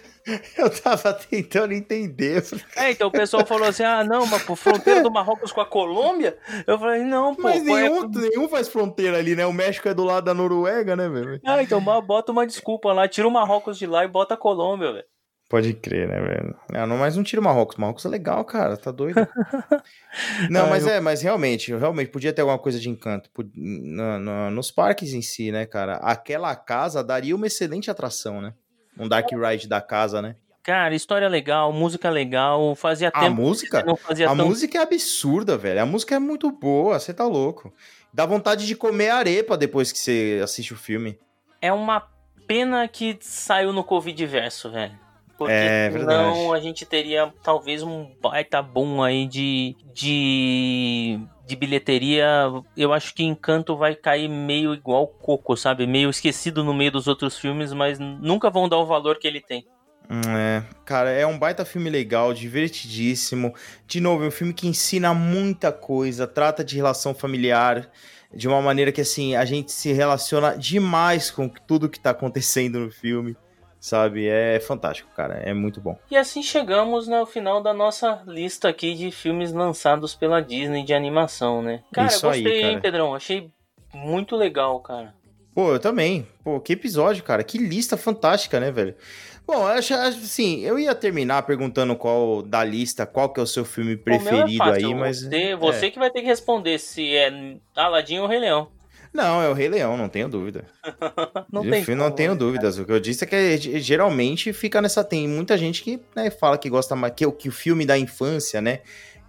Eu tava tentando entender. É, então o pessoal falou assim, ah, não, mas por fronteira do Marrocos com a Colômbia? Eu falei, não, pô. Mas é- nenhum, nenhum faz fronteira ali, né? O México é do lado da Noruega, né, velho? Ah, então bota uma desculpa lá, tira o Marrocos de lá e bota a Colômbia, velho. Pode crer, né, velho? Não, não, mas não tira o Marrocos. Marrocos é legal, cara. Tá doido. [LAUGHS] não, Ah, mas eu- é, mas realmente, realmente podia ter alguma coisa de encanto. Pod- na- na- nos parques em si, né, cara? Aquela casa daria uma excelente atração, né? Um Dark Ride da casa, né? Cara, história legal, música legal, fazia A tempo música? não fazia A tão... música é absurda, velho. A música é muito boa, você tá louco. Dá vontade de comer arepa depois que você assiste o filme. É uma pena que saiu no Covid verso, velho. Porque É, senão a gente teria talvez um baita boom aí de, de, de bilheteria. Eu acho que Encanto vai cair meio igual Coco, sabe? Meio esquecido no meio dos outros filmes, mas nunca vão dar o valor que ele tem. Hum, É, cara, é um baita filme legal, divertidíssimo. De novo, é um filme que ensina muita coisa, trata de relação familiar de uma maneira que, assim, a gente se relaciona demais com tudo que tá acontecendo no filme, sabe? É fantástico, cara, é muito bom. E assim chegamos no final da nossa lista aqui de filmes lançados pela Disney de animação, né? Cara, Isso aí, gostei, hein, cara. Pedrão? Achei muito legal, cara. Pô, eu também. Pô, que episódio, cara. Que lista fantástica, né, velho? Bom, eu acho assim, eu ia terminar perguntando qual da lista, qual que é o seu filme O é preferido fácil, aí, mas. Você, você é. que vai ter que responder se é Aladdin ou Rei Leão. Não, é o Rei Leão, não tenho dúvida. [LAUGHS] Não tem não como, tenho né, dúvidas. O que eu disse é que ge- geralmente fica nessa. Tem muita gente que né, fala que gosta mais. Que, o- que o filme da infância, né?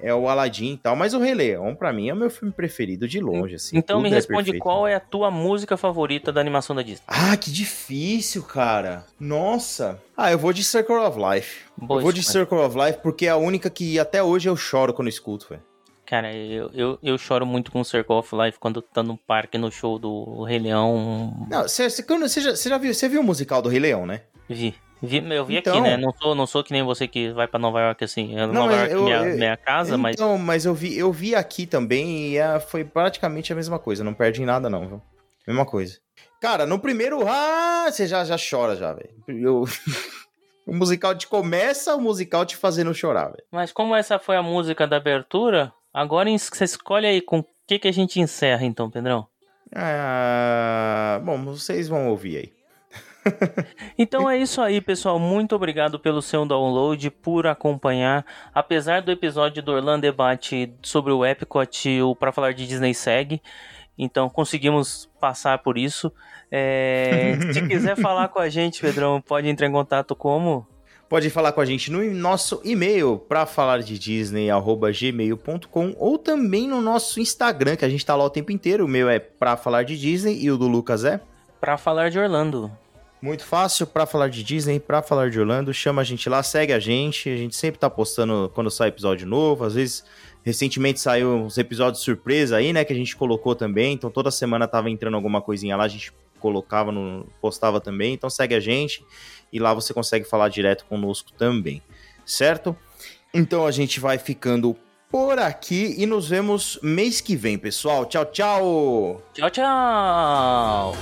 É o Aladdin e tal. Mas o Rei Leão, pra mim, é o meu filme preferido de longe. Assim, Então me é responde perfeito. qual é a tua música favorita da animação da Disney. Ah, que difícil, cara. Nossa. Ah, eu vou de Circle of Life. Boa eu vou de. Circle of Life porque é a única que até hoje eu choro quando escuto, velho. Cara, eu, eu, eu choro muito com Circle of Life quando tá no parque, no show do Rei Leão. Não, você, já, já viu, você viu o musical do Rei Leão, né? Vi. Vi, eu vi aqui, Então- né? Não sou, não sou que nem você que vai pra Nova York assim. Eu- Não, Nova York é eu- minha, eu- minha casa, mas. Então, mas eu vi, eu vi aqui também e é, foi praticamente a mesma coisa. Não perde em nada, não, viu? Mesma coisa. Cara, no primeiro. Ah, você já, já chora, já, velho. Eu- [LAUGHS] o musical te começa, o musical te fazendo chorar, velho. Mas como essa foi a música da abertura, agora você escolhe aí com o que, que a gente encerra então, Pedrão. Ah, bom, vocês vão ouvir aí. [LAUGHS] Então é isso aí, pessoal. Muito obrigado pelo seu download, por acompanhar. Apesar do episódio do Orlando Debate sobre o Epcot, o Pra Falar de Disney segue. Então conseguimos passar por isso. É, se quiser falar com a gente, Pedrão, pode entrar em contato como? Pode falar com a gente no nosso e-mail para falar de Disney gmail.com ou também no nosso Instagram, que a gente tá lá o tempo inteiro. O meu é pra falar de Disney e o do Lucas é Pra falar de Orlando. muito fácil para falar de Disney, para falar de Orlando, chama a gente lá, segue a gente. A gente sempre tá postando quando sai episódio novo, às vezes recentemente saiu uns episódios surpresa aí, né, que a gente colocou também. Então toda semana tava entrando alguma coisinha lá, a gente colocava no postava também. Então segue a gente e lá você consegue falar direto conosco também, certo? Então a gente vai ficando por aqui e nos vemos mês que vem, pessoal. Tchau, tchau. Tchau, tchau.